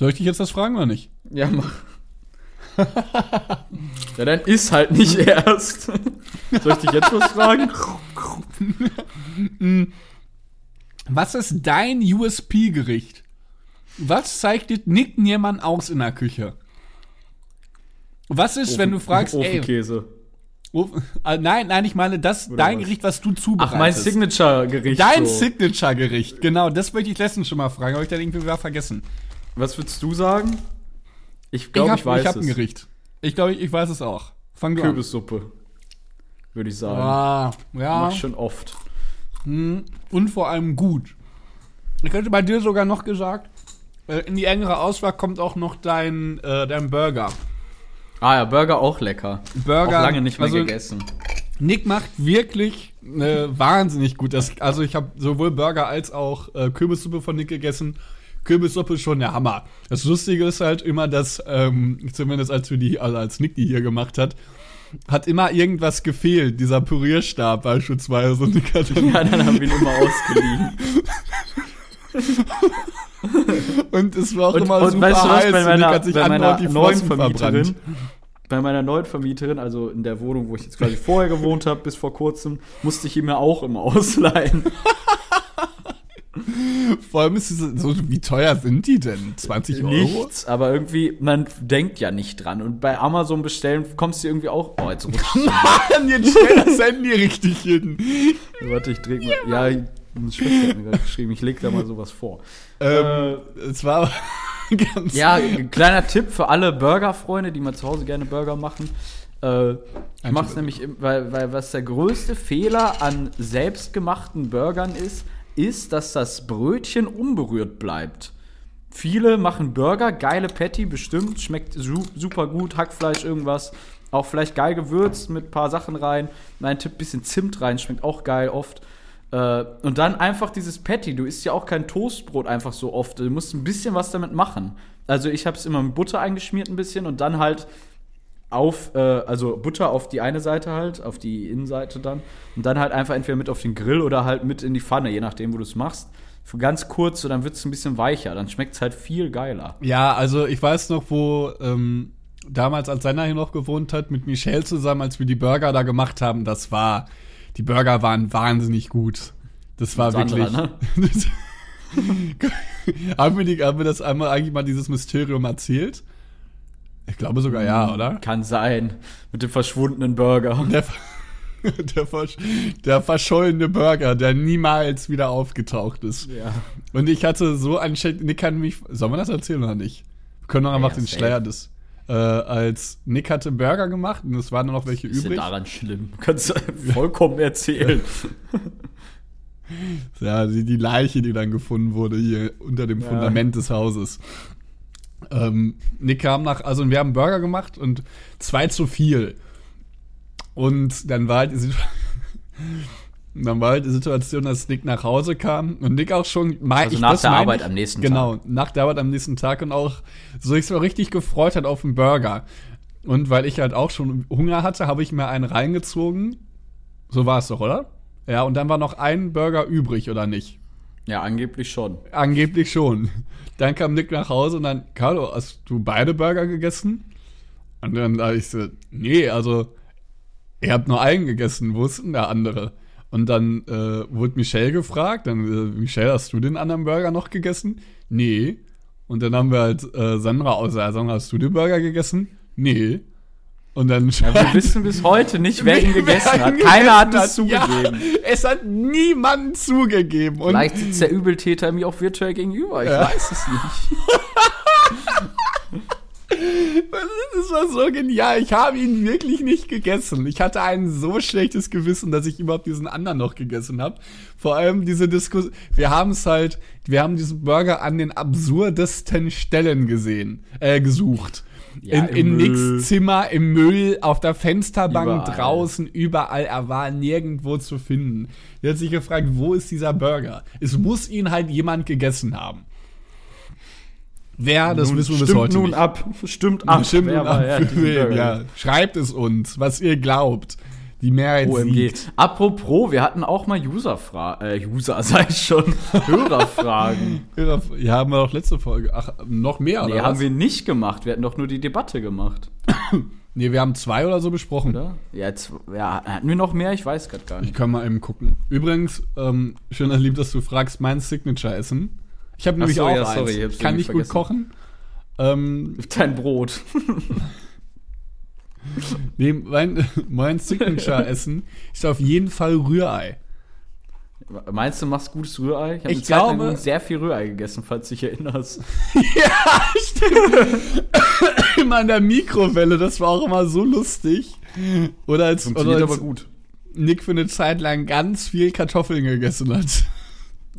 S4: Soll ich dich jetzt das fragen oder nicht?
S3: Ja, mach. ja, dann ist halt nicht erst. Soll ich dich jetzt was fragen?
S4: Was ist dein USP-Gericht? Was zeichnet Nick Niermann aus in der Küche? Was ist, wenn du fragst, ey,
S3: Ofenkäse.
S4: äh, nein, nein, ich meine, das
S3: Oder
S4: dein
S3: was?
S4: Gericht, was du zubereitest.
S3: Ach, mein Signature-Gericht.
S4: Dein
S3: so.
S4: Signature-Gericht, genau, das wollte ich letztens schon mal fragen, habe ich dann irgendwie wieder vergessen.
S3: Was würdest du sagen? Ich
S4: Ich
S3: glaube,
S4: habe
S3: ich, weiß
S4: hab ein
S3: es.
S4: Gericht. Ich glaube, ich, ich weiß es auch. Fang du an.
S3: Kürbissuppe. Würde ich sagen.
S4: Ah, ja.
S3: Mach ich schon oft.
S4: Hm, Und vor allem gut. Ich hätte bei dir sogar noch gesagt, äh, in die engere Auswahl kommt auch noch dein, äh, dein Burger.
S3: Ah ja, Burger auch lecker.
S4: Burger,
S3: Auch lange nicht mehr
S4: also-
S3: gegessen.
S4: Nick macht wirklich äh, wahnsinnig gut. Das, also ich habe sowohl Burger als auch äh, Kürbissuppe von Nick gegessen. Kürbissuppe ist schon der Hammer. Das Lustige ist halt immer, dass, ähm, zumindest als wir die, also als Nick die hier gemacht hat, hat immer irgendwas gefehlt. Dieser Pürierstab beispielsweise. Und Nick hat dann,
S3: Ja, dann haben wir ihn immer ausgeliehen.
S4: und es war auch
S3: Und,
S4: immer
S3: und
S4: super
S3: weißt du was,
S4: heiß.
S3: bei meiner,
S4: hat sich
S3: bei meiner
S4: die
S3: neuen
S4: Flossen
S3: Vermieterin,
S4: verbrannt.
S3: bei meiner neuen Vermieterin, also in der Wohnung, wo ich jetzt quasi vorher gewohnt habe, bis vor kurzem, musste ich ihn mir auch immer ausleihen.
S4: Vor allem ist es so, wie teuer sind die denn? 20 Euro?
S3: Nichts, aber irgendwie, man denkt ja nicht dran. Und bei Amazon bestellen kommst du irgendwie auch. Oh, jetzt rutscht
S4: Mann, jetzt stell das Handy richtig hin.
S3: Warte, ich dreh mal. Ja, meine Schwester hat mir gerade geschrieben, ich leg da mal sowas vor.
S4: Ähm, es war ganz.
S3: Ja, kleiner Tipp für alle Burgerfreunde, die mal zu Hause gerne Burger machen. Äh, ich mach's nämlich, weil, weil was der größte Fehler an selbstgemachten Burgern ist, ist, dass das Brötchen unberührt bleibt. Viele machen Burger, geile Patty, bestimmt, schmeckt su super gut, Hackfleisch, irgendwas. Auch vielleicht geil gewürzt mit ein paar Sachen rein. Mein Tipp, bisschen Zimt rein, schmeckt auch geil oft. Äh, und dann einfach dieses Patty. Du isst ja auch kein Toastbrot einfach so oft. Du musst ein bisschen was damit machen. Also ich habe es immer mit Butter eingeschmiert ein bisschen und dann halt auf, äh, also Butter auf die eine Seite halt, auf die Innenseite dann. Und dann halt einfach entweder mit auf den Grill oder halt mit in die Pfanne, je nachdem, wo du es machst. Für ganz kurz, so dann wird es ein bisschen weicher. Dann schmeckt es halt viel geiler.
S4: Ja, also ich weiß noch, wo ähm, damals, als Senna hier noch gewohnt hat, mit Michelle zusammen, als wir die Burger da gemacht haben, das war, die Burger waren wahnsinnig gut. Das war
S3: Das
S4: wirklich.
S3: andere,
S4: haben, wir die, haben wir das einmal eigentlich mal dieses Mysterium erzählt? Ich glaube sogar ja, oder?
S3: Kann sein. Mit dem verschwundenen Burger.
S4: Der, der, versch der verschollene Burger, der niemals wieder aufgetaucht ist.
S3: Ja.
S4: Und ich hatte so einen Check, Nick kann mich, sollen wir das erzählen oder nicht? Wir können doch einfach
S3: Ja,
S4: den. Schleier des, äh, als Nick hatte Burger gemacht und es waren nur noch welche
S3: Ist
S4: übrig.
S3: ja daran schlimm. Kannst du vollkommen erzählen.
S4: Ja, die, die Leiche, die dann gefunden wurde hier unter dem
S3: Ja.
S4: Fundament des Hauses. Ähm, Nick kam nach, also wir haben Burger gemacht und zwei zu viel. Und dann war halt die Situation, dann war halt die Situation, dass Nick nach Hause kam und Nick auch schon mein,
S3: Also nach
S4: das
S3: der
S4: meine
S3: Arbeit
S4: ich-
S3: am nächsten
S4: Genau, nach der Arbeit am nächsten Tag und auch so sich so richtig gefreut hat auf den Burger. Und weil ich halt auch schon Hunger hatte, habe ich mir einen reingezogen. So war es doch, oder? Ja, und dann war noch ein Burger übrig, oder nicht?
S3: Ja, angeblich schon.
S4: Angeblich schon. Dann kam Nick nach Hause und dann, Carlo, hast du beide Burger gegessen? Und dann da ich so, nee, also, ihr habt nur einen gegessen, wo ist denn der andere? Und dann äh, wurde Michelle gefragt, dann, äh, Michelle, hast du den anderen Burger noch gegessen? Nee. Und dann haben wir halt äh, Sandra aus, ja, Sandra, hast du den Burger gegessen? Nee. Und dann
S3: Ja, wir wissen bis heute nicht, wer ihn gegessen hat. Keiner hat es zugegeben.
S4: Ja, es hat niemand zugegeben. Und
S3: Vielleicht sitzt der Übeltäter mir auch virtuell gegenüber. Ich
S4: Ja.
S3: weiß es nicht.
S4: Das war so genial. Ich habe ihn wirklich nicht gegessen. Ich hatte ein so schlechtes Gewissen, dass ich überhaupt diesen anderen noch gegessen habe. Vor allem diese Diskussion. Wir haben es halt, wir haben diesen Burger an den absurdesten Stellen gesehen, äh, gesucht.
S3: Ja,
S4: in in. Nicks Zimmer, im Müll, auf der Fensterbank,
S3: Überall.
S4: draußen, überall. Er war nirgendwo zu finden. Er hat sich gefragt, wo ist dieser Burger? Es muss ihn halt jemand gegessen haben. Wer, das
S3: Nun,
S4: wissen wir bis
S3: stimmt
S4: heute
S3: nun
S4: nicht.
S3: ab. Stimmt ab.
S4: Stimmt
S3: Wer
S4: ab
S3: diesen
S4: wen, ja. Schreibt es uns, was ihr glaubt. Die Mehrheit
S3: OMG.
S4: siegt.
S3: Apropos, wir hatten auch mal User-Fragen. Äh, User, sei ich schon. Hörerfragen.
S4: Ja, haben wir doch letzte Folge. Ach, noch mehr,
S3: nee,
S4: oder
S3: haben
S4: was?
S3: wir nicht gemacht. Wir hatten doch nur die Debatte gemacht.
S4: nee, wir haben zwei oder so besprochen.
S3: Oder? Ja, jetzt, ja hatten wir noch mehr? Ich weiß gerade gar
S4: Ich
S3: nicht.
S4: kann mal eben gucken. Übrigens, ähm, schön, lieb, dass du fragst, mein Signature-Essen. Ich habe nämlich
S3: so,
S4: auch
S3: ja,
S4: eins.
S3: sorry, ich
S4: kann nicht gut
S3: vergessen.
S4: kochen. Ähm,
S3: Dein Brot.
S4: nee, mein, mein Signature-Essen ist auf jeden Fall Rührei.
S3: Meinst du, machst gutes Rührei? Ich habe
S4: glaube-
S3: sehr viel Rührei gegessen, falls du dich erinnerst.
S4: Ja, stimmt. immer in der Mikrowelle, das war auch immer so lustig. Oder als, oder
S3: Funktioniert
S4: als
S3: aber gut.
S4: Nick für eine Zeit lang ganz viel Kartoffeln gegessen hat.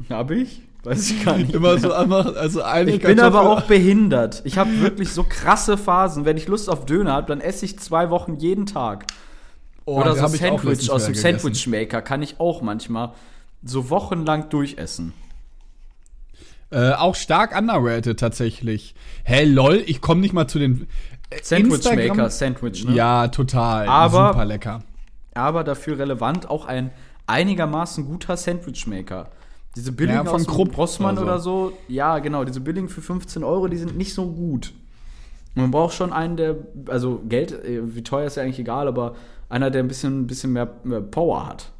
S3: Hab ich? Weiß ich gar nicht.
S4: Immer so einfach, also eine
S3: Ich bin aber auch behindert. Ich habe wirklich so krasse Phasen. Wenn ich Lust auf Döner habe, dann esse ich zwei Wochen jeden Tag.
S4: oh,
S3: Oder so
S4: auch
S3: Sandwich aus dem. Sandwich-Maker kann ich auch manchmal so wochenlang durchessen.
S4: Äh, auch stark underrated tatsächlich. Hey, lol, ich komme nicht mal zu den äh,
S3: Sandwich-Maker, Sandwich, ne?
S4: Ja, total.
S3: Aber-
S4: super lecker.
S3: Aber dafür relevant auch ein einigermaßen guter Sandwich-Maker. Diese billigen
S4: Ja, von Krupp
S3: Rossmann
S4: oder
S3: oder so. Ja, genau, diese billigen für 15 Euro, die sind nicht so gut. Man braucht schon einen, der, also Geld, äh, wie teuer ist ja eigentlich egal, aber einer, der ein bisschen, bisschen mehr, mehr Power hat.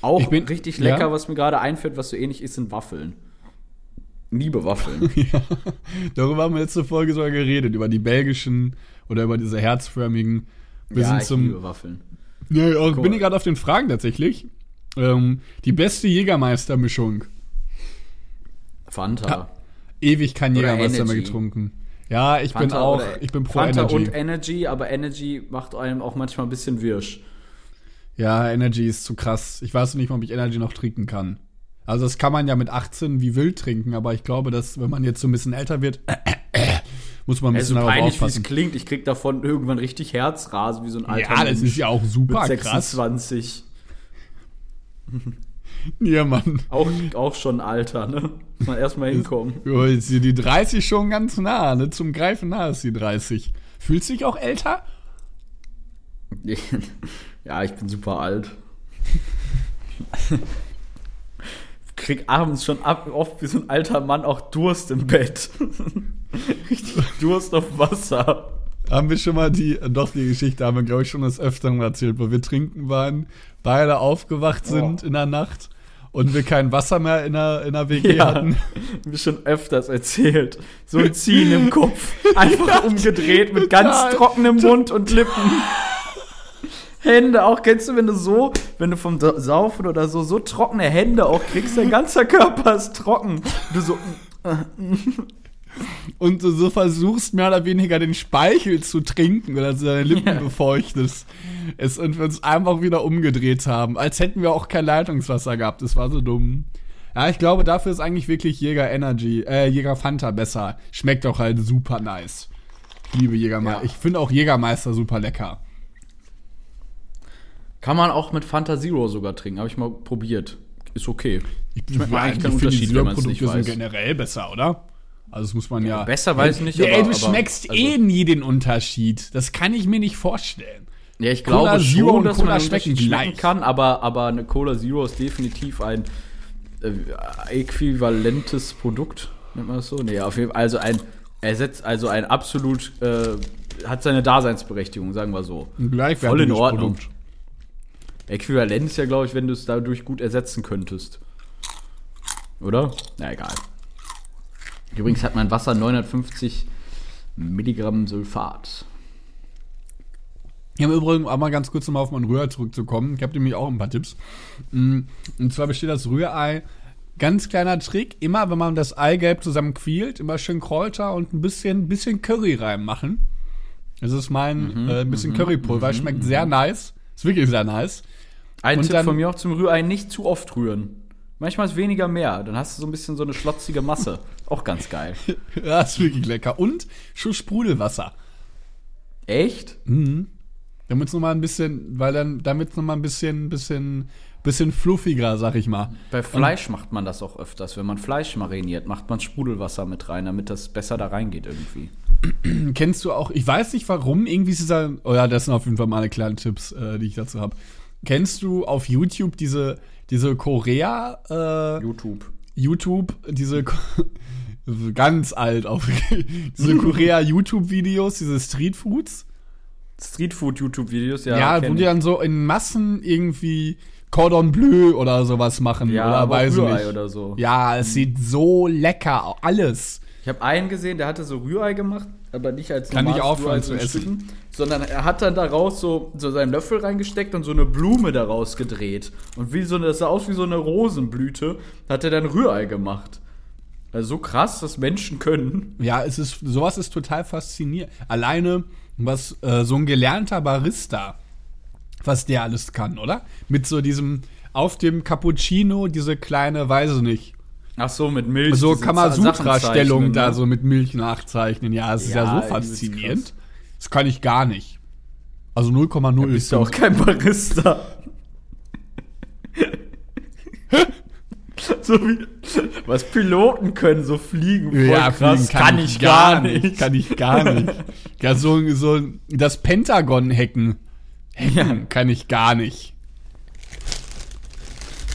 S3: Auch
S4: bin-
S3: richtig
S4: ja.
S3: lecker, was mir gerade einfällt, was so ähnlich ist, sind Waffeln. Liebe Waffeln.
S4: ja, darüber haben wir letzte Folge sogar geredet, über die belgischen oder über diese herzförmigen. Wir
S3: ja,
S4: sind
S3: ich
S4: zum.
S3: liebe Waffeln.
S4: Ja, auch
S3: Cool.
S4: bin ich gerade auf den Fragen tatsächlich. Ähm, die beste Jägermeister-Mischung.
S3: Fanta.
S4: Ja. Ewig kein
S3: Oder
S4: Jägermeister mehr
S3: Energy.
S4: getrunken. Ja, ich bin
S3: Fanta
S4: auch,
S3: oder-
S4: ich bin pro
S3: Fanta
S4: Energy.
S3: und Energy, aber Energy macht einem auch manchmal ein bisschen wirsch.
S4: Ja, Energy ist zu krass. Ich weiß nicht mal, ob ich Energy noch trinken kann. Also das kann man ja mit 18 wie wild trinken, aber ich glaube, dass wenn man jetzt so ein bisschen älter wird, muss man ein
S3: Es ist
S4: bisschen
S3: peinlich, wie es klingt. Ich krieg davon irgendwann richtig Herzrasen, wie so ein alter
S4: Ja, das
S3: Mensch
S4: ist ja auch super
S3: mit
S4: krass.
S3: 26.
S4: Ja, Mann.
S3: Auch, auch schon Alter, ne? Muss man erstmal hinkommen.
S4: Jetzt ist die 30 schon ganz nah, ne? Zum Greifen nah ist die 30. Fühlt sich auch älter?
S3: ja, ich bin super alt. Krieg abends schon ab, oft wie so ein alter Mann auch Durst im Bett. Richtig Durst auf Wasser.
S4: Haben wir schon mal die, doch die Geschichte haben wir, glaube ich, schon des Öfteren erzählt, wo wir trinken waren, beide aufgewacht sind
S3: Oh.
S4: in der Nacht und wir kein Wasser mehr in der, in der WG
S3: Ja,
S4: hatten.
S3: mir schon öfters erzählt. So ein Ziehen im Kopf. Einfach umgedreht mit ganz trockenem Mund und Lippen. Hände auch, kennst du, wenn du so, wenn du vom Sa- Saufen oder so, so trockene Hände auch kriegst, dein ganzer Körper ist trocken. Du so,
S4: Und du so versuchst mehr oder weniger den Speichel zu trinken oder so deine Lippen
S3: Ja.
S4: befeuchtest. Es, und wir uns einfach wieder umgedreht haben, als hätten wir auch kein Leitungswasser gehabt. Das war so dumm. Ja, ich glaube, dafür ist eigentlich wirklich Jäger Energy, äh, Jäger Fanta besser. Schmeckt auch halt super nice. Ich liebe Jägermeister.
S3: Ja.
S4: Ich finde auch Jägermeister super lecker.
S3: Kann man auch mit Fanta Zero sogar trinken, habe ich mal probiert. Ist okay.
S4: Ich,
S3: Schmeckt mir eigentlich
S4: finde,
S3: Unterschied,
S4: die
S3: wenn man's nicht
S4: Zero-Produkte sind
S3: weiß.
S4: generell besser, oder? Also das muss man ja.
S3: besser weiß ich nicht,
S4: Ey,
S3: aber-
S4: du
S3: aber-
S4: schmeckst
S3: also-
S4: eh nie den Unterschied. Das kann ich mir nicht vorstellen.
S3: Ja, ich
S4: Cola
S3: glaube
S4: Zero
S3: schon, dass
S4: Cola
S3: man
S4: schmecken
S3: schmecken kann, aber, aber eine Cola Zero ist definitiv ein äh, äquivalentes Produkt. Nennt man das so? Nee, auf jeden Fall. Also ein ersetzt, also ein absolut, äh, hat seine Daseinsberechtigung, sagen wir so. Voll in Ordnung.
S4: Produkt.
S3: Äquivalent ist ja, glaube ich, wenn du es dadurch gut ersetzen könntest. Oder? Na egal. Übrigens hat mein Wasser 950 Milligramm Sulfat.
S4: Ja, im Übrigen, auch mal ganz kurz nochmal auf mein Rührei zurückzukommen. Ich habe nämlich auch ein paar Tipps. Mm, Und zwar besteht das Rührei, ganz kleiner Trick, immer wenn man das Eigelb zusammen quält, immer schön Kräuter und ein bisschen, bisschen Curry reinmachen. Das ist mein äh, ein bisschen Currypulver, schmeckt sehr nice. Ist wirklich sehr nice.
S3: Ein
S4: Und
S3: Tipp
S4: dann-
S3: von mir auch zum Rührei, nicht zu oft rühren. Manchmal ist weniger mehr, dann hast du so ein bisschen so eine schlotzige Masse. Auch ganz geil.
S4: Ja, ist wirklich lecker. Und schon Sprudelwasser.
S3: Echt?
S4: Damit es nochmal ein bisschen, weil dann, damit es nochmal ein bisschen, bisschen, bisschen fluffiger, sag ich mal.
S3: Bei Fleisch macht man das auch öfters. Wenn man Fleisch mariniert, macht man Sprudelwasser mit rein, damit das besser da reingeht irgendwie.
S4: Kennst du auch, ich weiß nicht warum, irgendwie ist dieser, oh ja, das sind auf jeden Fall meine kleinen Tipps, äh, die ich dazu habe. Kennst du auf YouTube diese, diese Korea, äh,
S3: YouTube.
S4: YouTube, diese, ganz alt auf, diese Korea-YouTube-Videos, diese Streetfoods?
S3: Streetfood-YouTube-Videos, ja.
S4: Ja,
S3: kenn
S4: wo die
S3: ich.
S4: dann so in Massen irgendwie Cordon Bleu oder sowas machen.
S3: ja,
S4: oder weiß
S3: Rührei
S4: nicht.
S3: oder so.
S4: Ja, es sieht so lecker aus. Alles.
S3: Ich habe einen gesehen, der hatte so Rührei gemacht, aber nicht als
S4: Kann
S3: normales
S4: ich aufhören zu essen.
S3: Stücken, sondern er hat dann daraus so, so seinen Löffel reingesteckt und so eine Blume daraus gedreht. Und wie so eine, das sah aus wie so eine Rosenblüte, hat er dann Rührei gemacht. Also so krass, dass Menschen können.
S4: Ja, es ist, sowas ist total faszinierend. Alleine, was äh, so ein gelernter Barista, was der alles kann, oder? Mit so diesem, auf dem Cappuccino, diese kleine, weiß ich nicht,
S3: Ach so, mit Milch.
S4: so Kamasutra-Stellung da
S3: zeichnen,
S4: so mit Milch nachzeichnen. Ja, es ist ja,
S3: Ja,
S4: so faszinierend. Das kann ich gar nicht. Also 0,0
S3: Ne? Bist ja auch kein Barista. so wie was Piloten können, so fliegen. Voll
S4: Ja,
S3: krass.
S4: fliegen kann, ich gar nicht. Kann ich gar nicht. Ja, so, so das Pentagon hacken. Hacken
S3: Ja.
S4: kann ich gar nicht.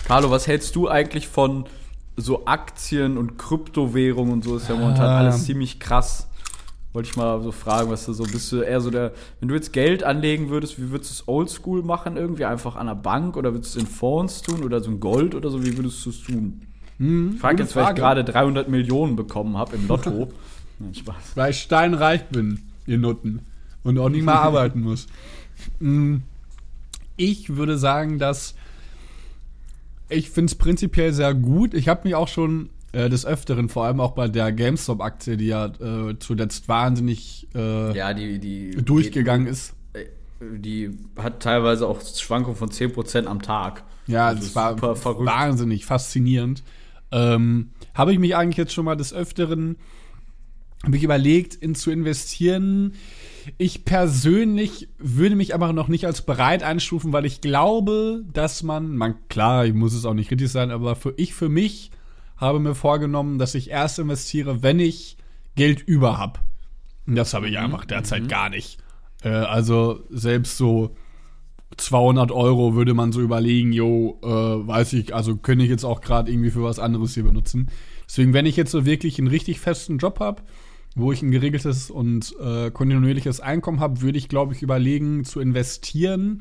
S3: Carlo, was hältst du eigentlich von so Aktien und Kryptowährungen und so? Ist ja momentan
S4: Ah.
S3: alles ziemlich krass. Wollte ich mal so fragen, was du so bist du eher so der, wenn du jetzt Geld anlegen würdest, wie würdest du es oldschool machen? Irgendwie einfach an der Bank oder würdest du es in Fonds tun oder so ein Gold oder so? Wie würdest du es tun?
S4: Hm,
S3: Ich frage
S4: gute
S3: jetzt, weil ich gerade 300 Millionen bekommen habe im Lotto. Nein, Spaß.
S4: Weil ich steinreich bin, ihr Nutten. Und auch nicht mehr arbeiten muss. Mm, Ich würde sagen, dass ich finde es prinzipiell sehr gut. Ich habe mich auch schon äh, des Öfteren, vor allem auch bei der GameStop-Aktie, die ja äh, zuletzt wahnsinnig äh,
S3: Ja, die, die
S4: durchgegangen ist.
S3: Die hat teilweise auch Schwankungen von 10% am Tag.
S4: Ja,
S3: Also
S4: das war wahnsinnig faszinierend. Ähm, habe ich mich eigentlich jetzt schon mal des Öfteren habe ich überlegt, in zu investieren. Ich persönlich würde mich aber noch nicht als bereit einstufen, weil ich glaube, dass man, man klar, ich muss es auch nicht kritisch sein, aber für ich für mich habe mir vorgenommen, dass ich erst investiere, wenn ich Geld über habe. Und das habe ich einfach derzeit gar nicht. Äh, also selbst so 200 Euro würde man so überlegen, jo, äh, weiß ich, also könnte ich jetzt auch gerade irgendwie für was anderes hier benutzen. Deswegen, wenn ich jetzt so wirklich einen richtig festen Job habe, wo ich ein geregeltes und äh, kontinuierliches Einkommen habe, würde ich, glaube ich, überlegen zu investieren.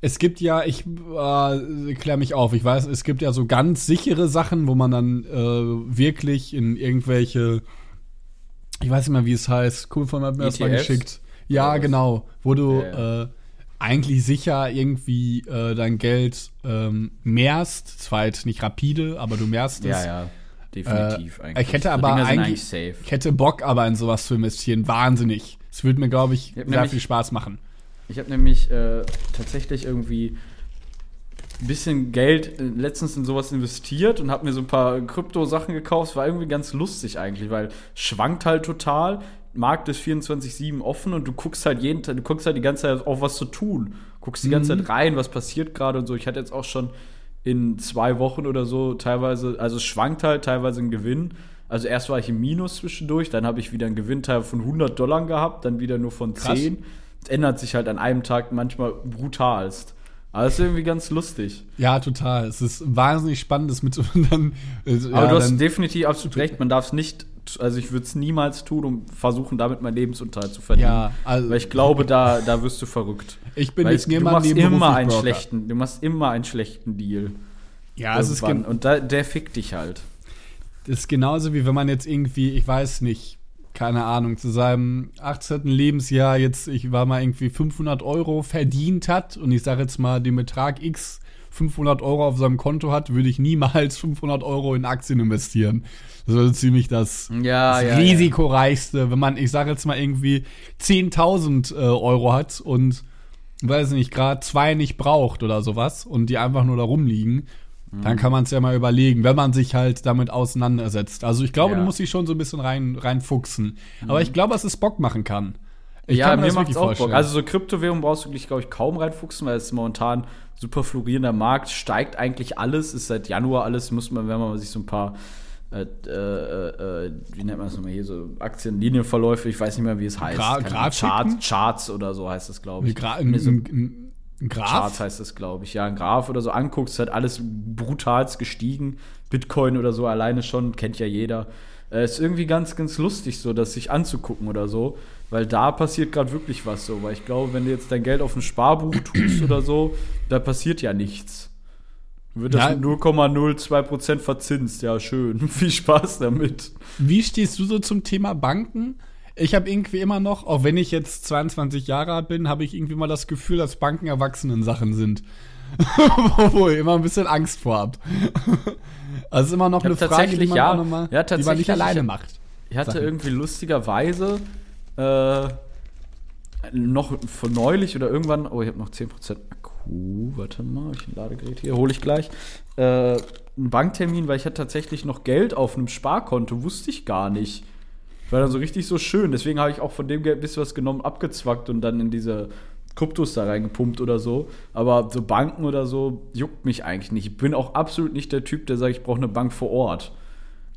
S4: Es gibt ja, ich äh, klär mich auf, ich weiß, es gibt ja so ganz sichere Sachen, wo man dann äh, wirklich in irgendwelche, ich weiß nicht mehr, wie es heißt, cool von mir das mal
S3: ETFs?
S4: geschickt. Ja, genau, wo du
S3: ja.
S4: Äh, eigentlich sicher irgendwie äh, dein Geld ähm, mehrst, zwar jetzt nicht rapide, aber du mehrst es.
S3: Ja, ja, definitiv
S4: Äh,
S3: eigentlich.
S4: ich hätte
S3: So
S4: aber
S3: sind
S4: eigentlich,
S3: safe.
S4: ich hätte Bock, aber in sowas zu investieren, wahnsinnig. Es würde mir, glaube ich,
S3: Ich
S4: sehr
S3: nämlich-
S4: viel Spaß machen.
S3: Ich habe nämlich äh, tatsächlich irgendwie ein bisschen Geld äh, letztens in sowas investiert und habe mir so ein paar Krypto-Sachen gekauft. Es war irgendwie ganz lustig eigentlich, weil schwankt halt total. Markt ist 24-7 offen und du guckst halt jeden Tag, du guckst halt die ganze Zeit auf was zu tun. Guckst die ganze Zeit rein, was passiert gerade und so. Ich hatte jetzt auch schon in zwei Wochen oder so teilweise, also es schwankt halt teilweise ein Gewinn. Also erst war ich im Minus zwischendurch, dann habe ich wieder einen Gewinnteil von 100 Dollar gehabt, dann wieder nur von
S4: Krass.
S3: 10. Es ändert sich halt an einem Tag manchmal brutalst. Aber es ist irgendwie ganz lustig.
S4: Ja, total. Es ist wahnsinnig spannend, das mit dann. äh,
S3: Aber
S4: ja,
S3: du hast definitiv absolut recht, man darf es nicht, also ich würde es niemals tun, um versuchen, damit meinen Lebensunterhalt zu verdienen.
S4: Ja, also-
S3: Weil ich glaube, da, da wirst du verrückt.
S4: ich bin
S3: Weil
S4: jetzt
S3: es, du machst immer einen
S4: Broker.
S3: schlechten, du machst immer einen schlechten Deal.
S4: Ja, es ist,
S3: Und da, der fickt dich halt.
S4: das ist genauso wie wenn man jetzt irgendwie, ich weiß nicht, keine Ahnung, zu seinem 18. Lebensjahr jetzt, ich war mal irgendwie 500 Euro verdient hat und ich sage jetzt mal den Betrag X 500 Euro auf seinem Konto hat, würde ich niemals 500 Euro in Aktien investieren. Das ist also ziemlich das,
S3: Ja,
S4: das
S3: ja,
S4: risikoreichste, wenn man, ich sage jetzt mal irgendwie 10.000 äh, Euro hat und weiß nicht, gerade zwei nicht braucht oder sowas und die einfach nur da rumliegen, dann
S3: Mhm.
S4: kann man es ja mal überlegen, wenn man sich halt damit auseinandersetzt. Also ich glaube,
S3: Ja. Mhm.
S4: du musst dich schon so ein bisschen rein reinfuchsen. Aber ich glaube, dass es Bock machen kann. Ich
S3: ja,
S4: kann
S3: mir
S4: das
S3: macht es auch. Bock. Also so Kryptowährung brauchst du glaube ich, kaum reinfuchsen, weil es momentan super florierender Markt, steigt eigentlich alles, ist seit Januar alles, muss man, wenn man sich so ein paar äh, äh, äh, wie nennt man das nochmal hier, so Aktienlinienverläufe, ich weiß nicht mehr, wie es heißt.
S4: Gra-
S3: Keine? Charts, oder so heißt es, glaube ich.
S4: Gra ein,
S3: so
S4: ein, ein, ein Graph?
S3: Charts heißt es, glaube ich. Ja, ein Graph oder so anguckst, hat alles brutalst gestiegen. Bitcoin oder so alleine schon, kennt ja jeder. Äh, ist irgendwie ganz, ganz lustig, so das sich anzugucken oder so. Weil da passiert gerade wirklich was so. Weil ich glaube, wenn du jetzt dein Geld auf ein Sparbuch tust oder so, da passiert ja nichts. Wird das
S4: Ja.
S3: mit 0,02% verzinst. Ja, schön. Viel Spaß damit.
S4: Wie stehst du so zum Thema Banken? Ich habe irgendwie immer noch, auch wenn ich jetzt 22 Jahre alt bin, habe ich irgendwie mal das Gefühl, dass Banken Erwachsenen-Sachen sind. Wo ich immer ein bisschen Angst vor habe. Also ist immer noch eine Frage, die man,
S3: ja,
S4: auch noch mal,
S3: ja,
S4: die man
S3: tatsächlich,
S4: nicht alleine macht.
S3: Ich hatte
S4: Sachen.
S3: irgendwie lustigerweise äh, noch von neulich oder irgendwann, oh, ich habe noch 10% Akku, warte mal, ich ein Ladegerät hier, hole ich gleich. Äh, einen Banktermin, weil ich hatte tatsächlich noch Geld auf einem Sparkonto, wusste ich gar nicht. War dann so richtig so schön, deswegen habe ich auch von dem Geld ein bisschen was genommen, abgezwackt und dann in diese Kryptos da reingepumpt oder so. Aber so Banken oder so juckt mich eigentlich nicht. Ich bin auch absolut nicht der Typ, der sagt, ich brauche eine Bank vor Ort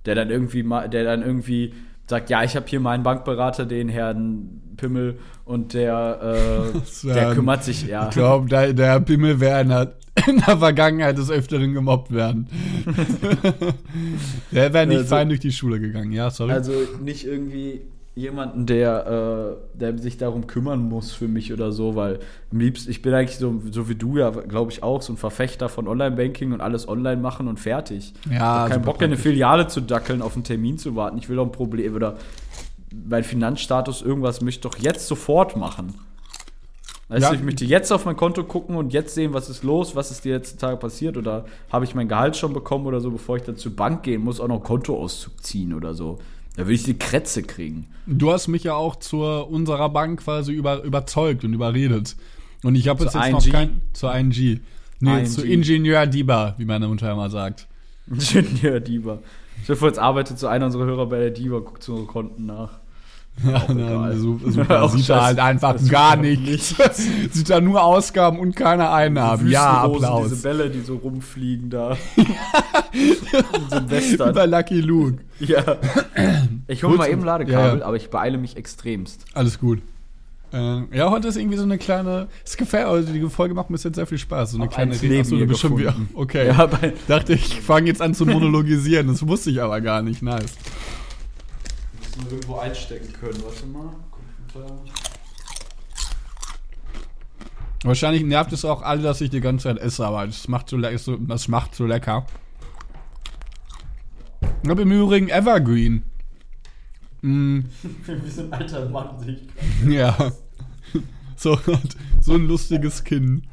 S3: der dann irgendwie mal, der dann irgendwie sagt, ja, ich habe hier meinen Bankberater, den Herrn Pimmel, und der, äh, der kümmert sich, ja.
S4: Ich glaube, der, der Pimmel wäre in der, in der Vergangenheit des Öfteren gemobbt werden. der wäre nicht
S3: Also-
S4: fein durch die Schule gegangen. Ja, sorry.
S3: Also nicht irgendwie, jemanden, der, äh, der sich darum kümmern muss für mich oder so, weil am liebsten, ich bin eigentlich so, so wie du ja, glaube ich auch, so ein Verfechter von Online-Banking und alles online machen und fertig.
S4: Ja,
S3: ich keinen Bock, in eine. Filiale zu dackeln, auf einen Termin zu warten. Ich will auch ein Problem oder mein Finanzstatus, irgendwas möchte ich doch jetzt sofort machen. Weißt
S4: Ja.
S3: du, ich möchte jetzt auf mein Konto gucken und jetzt sehen, was ist los, was ist die letzten Tage passiert oder habe ich mein Gehalt schon bekommen oder so, bevor ich dann zur Bank gehen muss, auch noch Kontoauszug ziehen oder so. Da will ich die Krätze kriegen.
S4: Du hast mich ja auch zu unserer Bank quasi über, überzeugt und überredet. Und ich habe jetzt, jetzt noch kein. Zur ING. Nee,
S3: ING.
S4: zu Ingenieur Diba, wie meine Mutter immer sagt.
S3: Ingenieur Diva. Ich hoffe, jetzt arbeitet so einer unserer Hörer bei der Diva, guckt zu unsere Konten nach.
S4: Ja, su- super.
S3: Auch
S4: Sieht da halt einfach gar nichts. Sieht da nur Ausgaben und keine Einnahmen. Ja, Applaus.
S3: Diese Bälle, die so rumfliegen da. In so einem Western.
S4: Über Lucky Luke.
S3: Ja. Ich hole mal eben Ladekabel,
S4: Ja, ja.
S3: aber ich beeile mich extremst.
S4: Alles gut. Äh, ja, heute ist irgendwie so eine kleine. Es gefällt, also die Folge macht mir jetzt sehr viel Spaß. So eine
S3: Hab
S4: kleine Rede. Achso, du bist schon wieder.
S3: gefunden.
S4: Okay.
S3: Ja, bei,
S4: Dachte ich, fange jetzt an zu monologisieren. Das wusste ich aber gar nicht. Nice.
S3: Wir irgendwo einstecken können. Warte mal. Computer.
S4: Wahrscheinlich nervt es auch alle, dass ich die ganze Zeit esse, aber das macht so, le- so, das macht so lecker. Ich habe im Übrigen Evergreen. Mm,
S3: Wie so ein alter Mann sich.
S4: ja. So, so ein lustiges Kinn.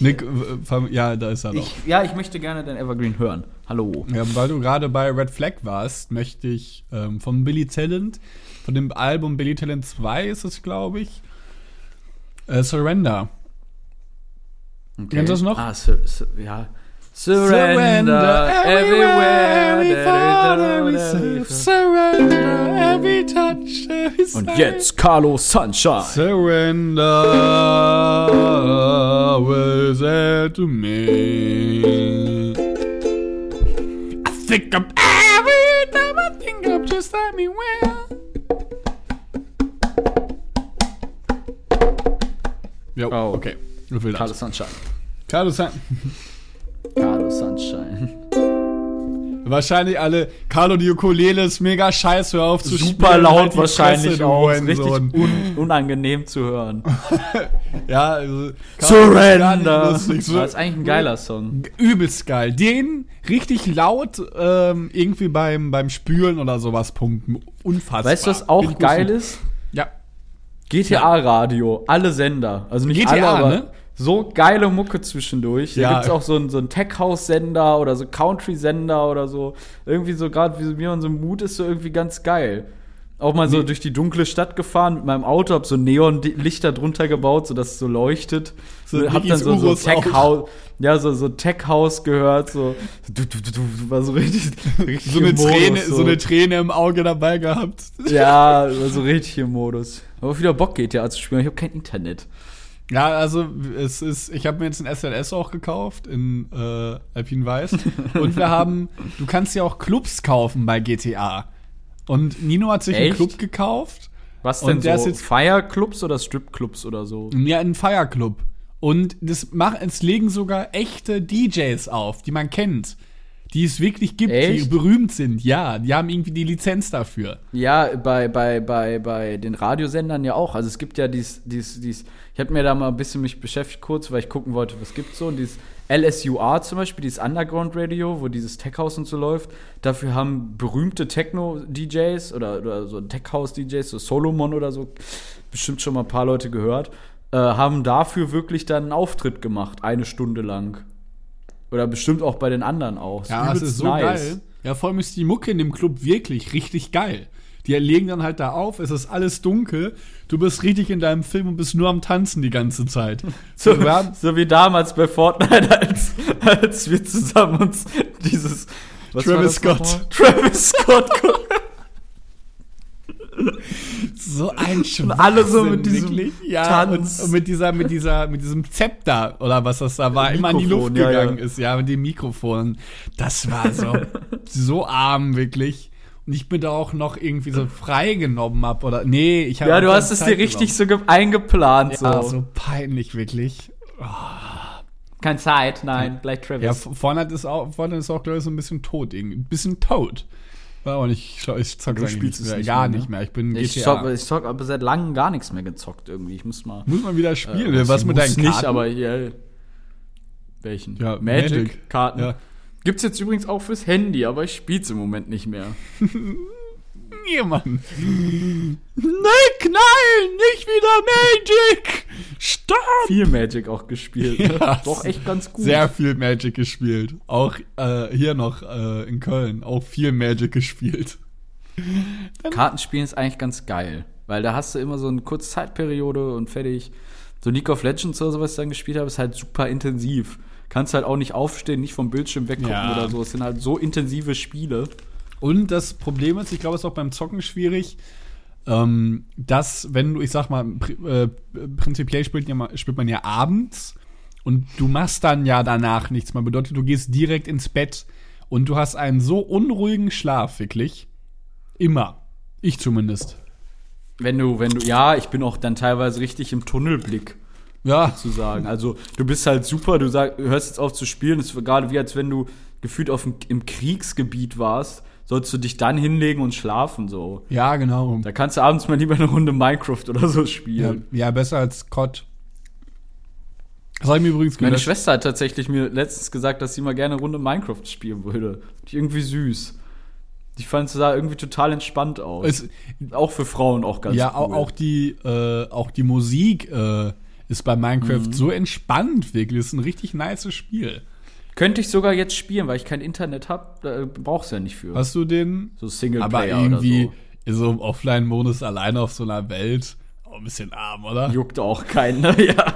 S4: Nick, ja, da ist er doch.
S3: Ich, ja, ich möchte gerne den Evergreen hören. Hallo.
S4: Ja, weil du gerade bei Red Flag warst, möchte ich ähm, von Billy Talent, von dem Album Billy Talent 2 ist es, glaube ich, äh, Surrender.
S3: Okay.
S4: Kennst du das noch?
S3: Ah, sur, sur, ja. Surrender, everywhere.
S4: we fall, every
S3: da, da, da,
S4: step.
S3: da.
S4: Surrender, every touch, every
S3: Und
S4: step.
S3: jetzt Carlos Sunshine.
S4: Surrender was it to me. I think of every time I think of just let me well. Jo,
S3: Oh.
S4: okay. Wie viel das?
S3: Carlos Sunshine. Sunshine.
S4: Wahrscheinlich alle. Carlo, die Ukulele ist mega scheiße, hör auf zu
S3: Super
S4: spielen,
S3: laut
S4: halt
S3: wahrscheinlich auch. Richtig un unangenehm zu hören.
S4: Ja, also, ist
S3: Surrender.
S4: So,
S3: Das ist eigentlich ein geiler Song.
S4: übelst geil. Den richtig laut ähm, irgendwie beim, beim Spülen oder sowas pumpen. Unfassbar.
S3: Weißt du, was auch
S4: Bin
S3: geil ist?
S4: Ja.
S3: GTA-Radio, alle Sender. Also nicht
S4: GTA,
S3: alle, aber
S4: ne?
S3: So geile Mucke zwischendurch.
S4: Ja.
S3: Da gibt es auch so einen, so Tech-House-Sender oder so Country-Sender oder so. Irgendwie so, gerade wie mir unser Mut ist, so irgendwie ganz geil. Auch mal so durch die dunkle Stadt gefahren mit meinem Auto, hab so Neonlichter drunter gebaut, sodass es so leuchtet.
S4: So
S3: So, hab dann so, so Tech-House, ja, so, so Tech-House gehört, so, du, du, du, du, war so richtig, richtig
S4: So eine,
S3: Modus,
S4: Träne, so. eine Träne im Auge dabei gehabt.
S3: ja, war so richtig im Modus. Aber wieder Bock GTA zu spielen, ich habe kein Internet.
S4: Ja, also es ist, ich habe mir jetzt ein SLS auch gekauft in äh, Alpine Weiß und wir haben, du kannst ja auch Clubs kaufen bei GTA. Und Nino hat sich einen
S3: Echt?
S4: Club gekauft,
S3: Was
S4: Und
S3: denn
S4: der
S3: so?
S4: ist jetzt-
S3: Feierclubs oder Stripclubs oder so?
S4: ja einen Feierclub. Und das machen, es legen sogar echte DJs auf, die man kennt, die es wirklich gibt, die
S3: Echt?
S4: berühmt sind. Ja, die haben irgendwie die Lizenz dafür.
S3: Ja, bei, bei, bei, bei den Radiosendern ja auch. Also es gibt ja dies, dies, dies, ich habe mir da mal ein bisschen mich beschäftigt kurz, weil ich gucken wollte, was gibt's so. Und dieses LSUR zum Beispiel, dieses Underground Radio, wo dieses Tech House und so läuft, dafür haben berühmte Techno-DJs oder, oder so Tech House-DJs, so Solomon oder so, bestimmt schon mal ein paar Leute gehört, äh, haben dafür wirklich dann einen Auftritt gemacht, eine Stunde lang. Oder bestimmt auch bei den anderen auch.
S4: Ja, es
S3: übelst
S4: ist so geil. Ja, vor allem ist die Mucke in dem Club wirklich richtig geil. Die legen dann halt da auf, es ist alles dunkel, du bist richtig in deinem Film und bist nur am Tanzen die ganze Zeit.
S3: So, so wie damals bei Fortnite, als, als wir zusammen uns dieses
S4: Travis
S3: war das
S4: Scott.
S3: Travis Scott
S4: so ein Schwachsinn,
S3: alle so mit diesem
S4: wirklich. ja,
S3: Tanz.
S4: Und, und mit dieser, mit dieser, mit diesem Zepter oder was das da war, immer in die Luft
S3: ja,
S4: gegangen
S3: ja.
S4: ist, ja, mit dem Mikrofon. Das war so, so arm, wirklich. Und ich bin da auch noch irgendwie so freigenommen hab oder, nee, ich habe
S3: Ja, du hast es dir richtig
S4: genommen.
S3: so ge- eingeplant.
S4: Ja,
S3: so.
S4: so peinlich, wirklich.
S3: Keine Zeit, nein, gleich Travis.
S4: Ja, Fortnite ist auch, Fortnite ist auch, glaube ich, so ein bisschen tot irgendwie. Ein bisschen tot. War auch nicht, ich, ich zock
S3: Du spielst
S4: nicht
S3: es
S4: mehr.
S3: nicht
S4: gar
S3: mehr, ne?
S4: nicht mehr. Ich bin
S3: Ich
S4: GTA.
S3: zock, ich zock aber seit langem gar nichts mehr gezockt irgendwie. Ich muss mal.
S4: Muss man wieder spielen.
S3: Äh,
S4: Was mit deinen
S3: nicht,
S4: Karten?
S3: aber ja. Welchen?
S4: Ja,
S3: Magic,
S4: Magic. Ja.
S3: Gibt's jetzt übrigens auch fürs Handy, aber ich spiel's im Moment nicht mehr.
S4: Nee, Mann. Nein, nein, nicht wieder Magic. Stopp.
S3: Viel Magic auch gespielt.
S4: Ja,
S3: Doch echt ganz gut.
S4: Sehr viel Magic gespielt. Auch äh, hier noch äh, in Köln. Auch viel Magic gespielt.
S3: Kartenspielen ist eigentlich ganz geil, weil da hast du immer so eine kurze Zeitperiode und fertig. So League of Legends oder so, was ich dann gespielt habe, ist halt super intensiv. Kannst halt auch nicht aufstehen, nicht vom Bildschirm weggucken
S4: Ja.
S3: oder so. Es sind halt so intensive Spiele.
S4: Und das Problem ist, ich glaube, es ist auch beim Zocken schwierig, ähm, dass, wenn du, ich sag mal, pri äh, prinzipiell spielt, ja, spielt man ja abends und du machst dann ja danach nichts mehr. Bedeutet, du gehst direkt ins Bett und du hast einen so unruhigen Schlaf, wirklich. Immer. Ich zumindest.
S3: Wenn du, wenn du, ja, ich bin auch dann teilweise richtig im Tunnelblick.
S4: Ja.
S3: zu sagen. Also du bist halt super, du sag, hörst jetzt auf zu spielen, es ist gerade wie als wenn du gefühlt auf dem, im Kriegsgebiet warst, sollst du dich dann hinlegen und schlafen so.
S4: Ja, genau.
S3: Da kannst du abends mal lieber eine Runde Minecraft oder so
S4: Ja,
S3: spielen.
S4: ja besser als COD. Das habe ich mir übrigens
S3: Meine
S4: gelöscht.
S3: Schwester hat tatsächlich mir letztens gesagt, dass sie mal gerne eine Runde Minecraft spielen würde. Die irgendwie süß. Ich fand es sah irgendwie total entspannt aus.
S4: Es,
S3: auch für Frauen auch ganz
S4: ja,
S3: cool.
S4: auch, auch die, äh, auch die Musik äh, ist bei Minecraft
S3: Mhm.
S4: so entspannt, wirklich. Das ist ein richtig nices Spiel.
S3: Könnte ich sogar jetzt spielen, weil ich kein Internet habe. Da brauchst du ja nicht für.
S4: Hast du den?
S3: So
S4: Aber
S3: Singleplayer
S4: irgendwie
S3: oder
S4: in so einem Offline-Modus alleine auf so einer Welt. Auch ein bisschen arm, oder?
S3: so. Juckt auch keinen, ne? ja.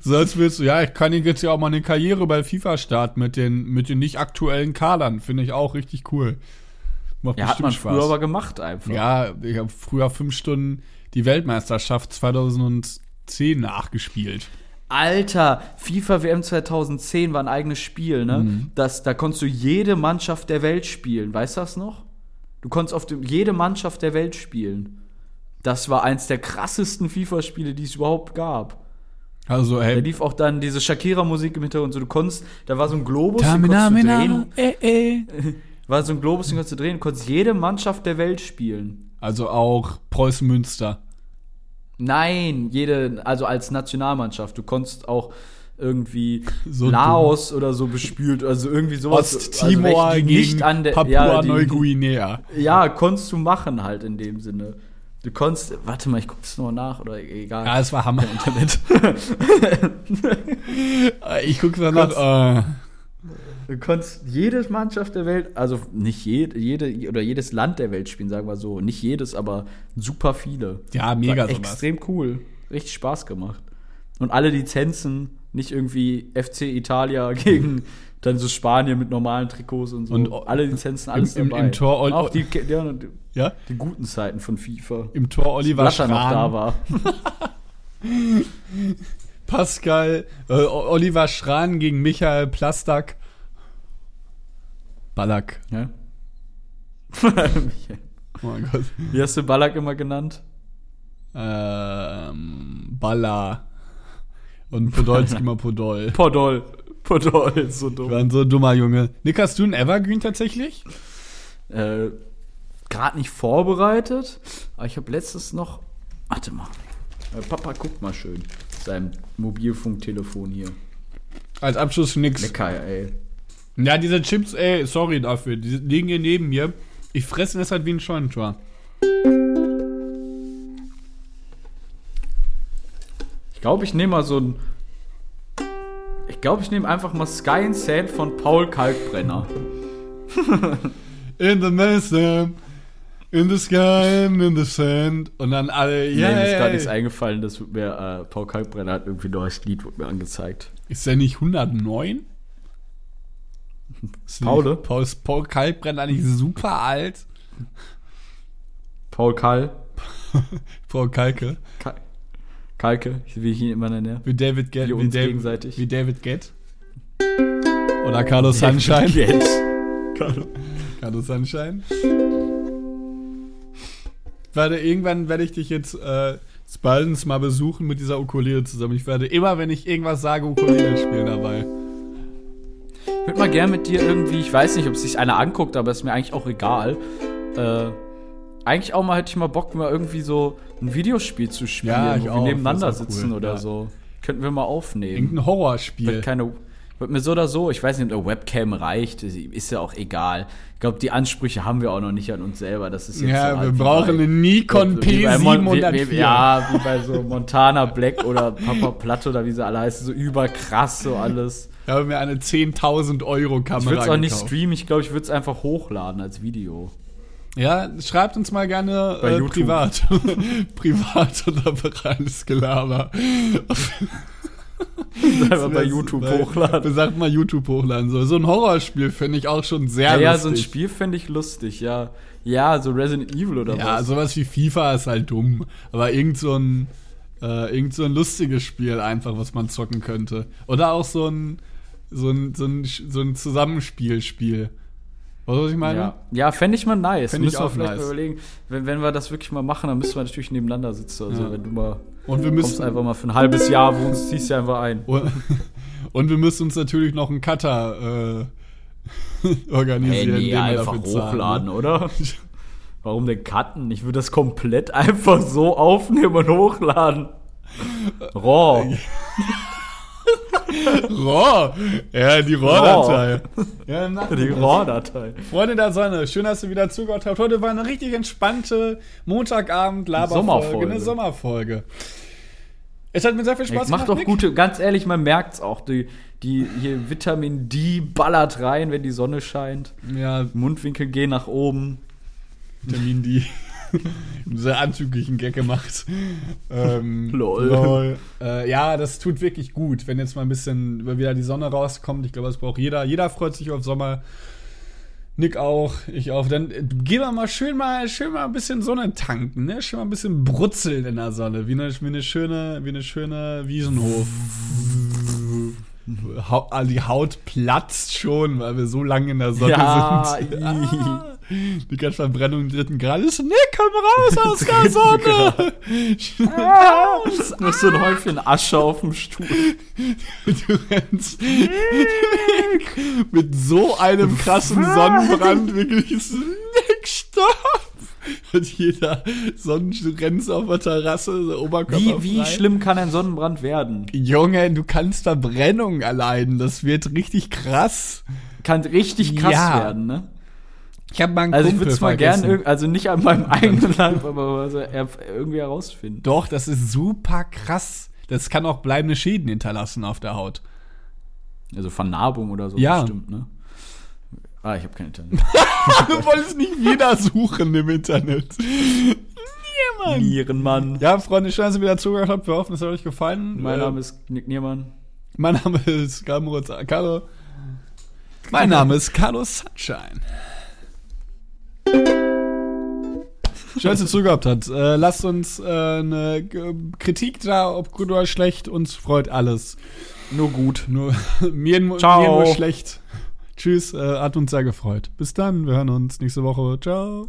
S4: So als willst du, ja, ich kann jetzt ja auch mal eine Karriere bei FIFA starten mit den, mit den nicht aktuellen Kadern. Finde ich auch richtig cool. Macht
S3: Ja, hat man
S4: bestimmt
S3: früher aber gemacht einfach.
S4: Ja, ich habe früher fünf Stunden die Weltmeisterschaft 2010 nachgespielt.
S3: Alter, FIFA WM 2010 war ein eigenes Spiel, ne?
S4: Mhm.
S3: Das, da konntest du jede Mannschaft der Welt spielen. Weißt du das noch? Du konntest auf dem, jede Mannschaft der Welt spielen. Das war eins der krassesten FIFA-Spiele, die es überhaupt gab.
S4: Also,
S3: Da
S4: hey,
S3: lief auch dann diese Shakira-Musik im Hintergrund. So, du konntest, da war so ein Globus, den konntest du drehen.
S4: äh, äh.
S3: War so ein Globus, den konntest du drehen. Du konntest jede Mannschaft der Welt spielen.
S4: Also auch Preußen Münster.
S3: Nein, jede, also als Nationalmannschaft. Du konntest auch irgendwie
S4: So
S3: Laos oder so bespielt, also irgendwie sowas.
S4: Osttimor
S3: also,
S4: gegen
S3: nicht an der,
S4: Papua
S3: ja,
S4: Neuguinea.
S3: Ja, konntest du machen halt in dem Sinne. Du konntest, warte mal, ich guck das noch nach oder egal.
S4: Ja, es war Hammer.
S3: Internet.
S4: Ich gucke danach. Äh,
S3: Du konntest jede Mannschaft der Welt, also nicht jede, jede oder jedes Land der Welt spielen, sagen wir so. Nicht jedes, aber super viele.
S4: ja, mega
S3: War
S4: sowas.
S3: extrem cool. Richtig Spaß gemacht. Und alle Lizenzen, nicht irgendwie FC Italia gegen dann so Spanien mit normalen Trikots und so.
S4: Und
S3: alle Lizenzen, alles
S4: im- im-
S3: dabei.
S4: im Tor Ol-
S3: Auch die, ja, die,
S4: Ja?
S3: die guten Zeiten von FIFA.
S4: Im Tor Oliver
S3: Blatter noch da
S4: Schran,
S3: war.
S4: Pascal, äh, Oliver Schran gegen Michael Plastak. Ballack.
S3: Ja?
S4: Oh mein Gott.
S3: Wie hast du Ballack immer genannt?
S4: Ähm, Balla. Und Podolski mal Podol.
S3: Podol. Podol, so dumm.
S4: War ein so dummer Junge. Nick, hast du einen Evergreen tatsächlich?
S3: äh, gerade nicht vorbereitet, aber ich habe letztens noch. Warte mal. Äh, Papa guckt mal schön. Sein Mobilfunktelefon hier.
S4: Als Abschluss nix.
S3: Lecker, ey.
S4: Ja, diese Chips, ey, sorry dafür. Die liegen hier neben mir. Ich fresse das halt wie ein Scheunentor.
S3: Ich glaube, ich nehme mal so ein. Ich glaube, ich nehme einfach mal Sky and Sand von Paul Kalkbrenner.
S4: In the mesa, in the sky, in the sand. Und dann alle,
S3: Ja,
S4: ja,
S3: mir ist
S4: yeah,
S3: gerade nichts eingefallen, das wird mir, äh, Paul Kalkbrenner hat irgendwie ein neues Lied wird mir angezeigt.
S4: Ist der nicht 109?
S3: Paul?
S4: Paul, Paul Kalkbrenner nicht super alt?
S3: Paul Kal.
S4: Paul Kalke.
S3: Kal Kalke, wie ich ihn immer nenne.
S4: Wie David Get.
S3: Wir
S4: Wie, David,
S3: gegenseitig.
S4: wie David Get. Oder Carlos Sunshine.
S3: Jetzt.
S4: Carlos Sunshine. Werde, irgendwann werde ich dich jetzt äh, Spaldens mal besuchen mit dieser Ukulele zusammen. Ich werde immer, wenn ich irgendwas sage, Ukulele spielen dabei.
S3: Ich würde mal gern mit dir irgendwie, ich weiß nicht, ob sich einer anguckt, aber ist mir eigentlich auch egal. Äh, eigentlich auch mal hätte ich mal Bock, mal irgendwie so ein Videospiel zu spielen,
S4: Ja,
S3: wo wir
S4: auch.
S3: nebeneinander sitzen
S4: cool,
S3: oder
S4: ja.
S3: so. Könnten wir mal aufnehmen.
S4: Irgendein Horrorspiel.
S3: Keine. Wird mir so oder so, ich weiß nicht, ob eine Webcam reicht, ist ja auch egal. Ich glaube, die Ansprüche haben wir auch noch nicht an uns selber. Das ist jetzt
S4: Ja,
S3: so
S4: wir
S3: wie
S4: brauchen einen Nikon
S3: wie bei Mon- wie-
S4: P704.
S3: wie- Ja, wie bei so Montana Black oder Papa Platte oder wie sie alle heißen, so überkrass so alles.
S4: Ich habe mir eine 10.000 Euro
S3: Ich
S4: Kamera
S3: würde es auch nicht
S4: gekauft.
S3: streamen, ich glaube, ich würde es einfach hochladen als Video.
S4: Ja, schreibt uns mal gerne äh, privat. privat unter reines Gelaber.
S3: Einfach bei YouTube hochladen.
S4: Sagt mal YouTube hochladen. So, so ein Horrorspiel finde ich auch schon sehr
S3: Ja, ja,
S4: lustig.
S3: so ein Spiel fände ich lustig, ja. Ja, so Resident Evil oder
S4: Ja,
S3: was.
S4: sowas wie FIFA ist halt dumm. Aber irgend so ein, äh, irgend so ein lustiges Spiel einfach, was man zocken könnte. Oder auch so ein, so ein, so ein, so ein Zusammenspielspiel. Weißt du, was ich meine?
S3: Ja, ja fände ich mal nice.
S4: Fänd
S3: müssen wir vielleicht
S4: nice.
S3: mal überlegen. Wenn, wenn wir das wirklich mal machen, dann müssen wir natürlich nebeneinander sitzen. Also
S4: Ja.
S3: wenn du mal
S4: Und wir
S3: kommst
S4: müssen,
S3: einfach mal für ein halbes Jahr wohnst, ziehst du einfach ein.
S4: und, und wir müssen uns natürlich noch einen Cutter äh, organisieren,
S3: nee,
S4: den wir
S3: einfach hochladen,
S4: ne?
S3: oder? Warum denn cutten? Ich würde das komplett einfach so aufnehmen und hochladen. Raw.
S4: RAW. Ja, die RAW-Datei. Ja,
S3: Die RAW-Datei.
S4: Freunde der Sonne, schön, dass ihr wieder zugehört habt. Heute war eine richtig entspannte Montagabend Laberfolge,
S3: Sommerfolge.
S4: eine Sommerfolge. Es hat mir sehr viel Spaß
S3: Es macht doch
S4: Nick.
S3: gute, ganz ehrlich, man merkt's auch. Die, die hier Vitamin D ballert rein, wenn die Sonne scheint.
S4: Ja,
S3: Mundwinkel gehen nach oben.
S4: Vitamin D. sehr anzüglichen Gag gemacht. Ähm,
S3: Lol.
S4: Äh, ja, das tut wirklich gut, wenn jetzt mal ein bisschen wieder die Sonne rauskommt. Ich glaube, das braucht jeder. Jeder freut sich auf Sommer. Nick auch, ich auch. Dann äh, gehen wir mal schön mal schön mal ein bisschen Sonne tanken, ne? Schön mal ein bisschen brutzeln in der Sonne, wie eine, wie eine schöne, wie eine schöne Wiesenhof. Hau- ah, die Haut platzt schon, weil wir so lange in der Sonne
S3: Ja,
S4: sind. Ah, die ganze Verbrennung im dritten Grad ist. Komm raus aus der Sonne!
S3: Noch so ein Häufchen Asche auf dem Stuhl.
S4: Du rennst mit so einem krassen Sonnenbrand wirklich ist stopp! Und jeder Sonnenstuhl rennt auf der Terrasse, so Oberkörper
S3: Wie, wie
S4: frei.
S3: schlimm kann ein Sonnenbrand werden?
S4: Junge, du kannst Verbrennung erleiden, das wird richtig krass.
S3: Kann richtig krass
S4: Ja.
S3: werden, ne?
S4: Ich habe mal einen
S3: Also ich
S4: Kumpel
S3: würde es mal irg- also nicht an meinem eigenen Leib, aber also irgendwie herausfinden.
S4: Doch, das ist super krass. Das kann auch bleibende Schäden hinterlassen auf der Haut.
S3: Also Vernarbung oder so
S4: Ja.
S3: bestimmt, ne? Ah, ich habe kein Internet.
S4: du wolltest nicht wieder suchen im Internet. Niemand.
S3: Nierenmann.
S4: Ja, Freunde, schön, dass ihr wieder zugehört habt. Wir hoffen, es hat euch gefallen.
S3: Mein
S4: Äh,
S3: Name ist Nick Niermann.
S4: Mein Name ist Carlo. Carlo. Mein Name ist Carlos Sunshine. Schön, dass ihr zugehört habt. Äh, lasst uns äh, eine G- Kritik da, ob gut oder schlecht. Uns freut alles.
S3: Nur gut.
S4: Nur mir, nur-
S3: Ciao.
S4: mir nur schlecht. Tschüss, äh, hat uns sehr gefreut. Bis dann, wir hören uns nächste Woche. Ciao.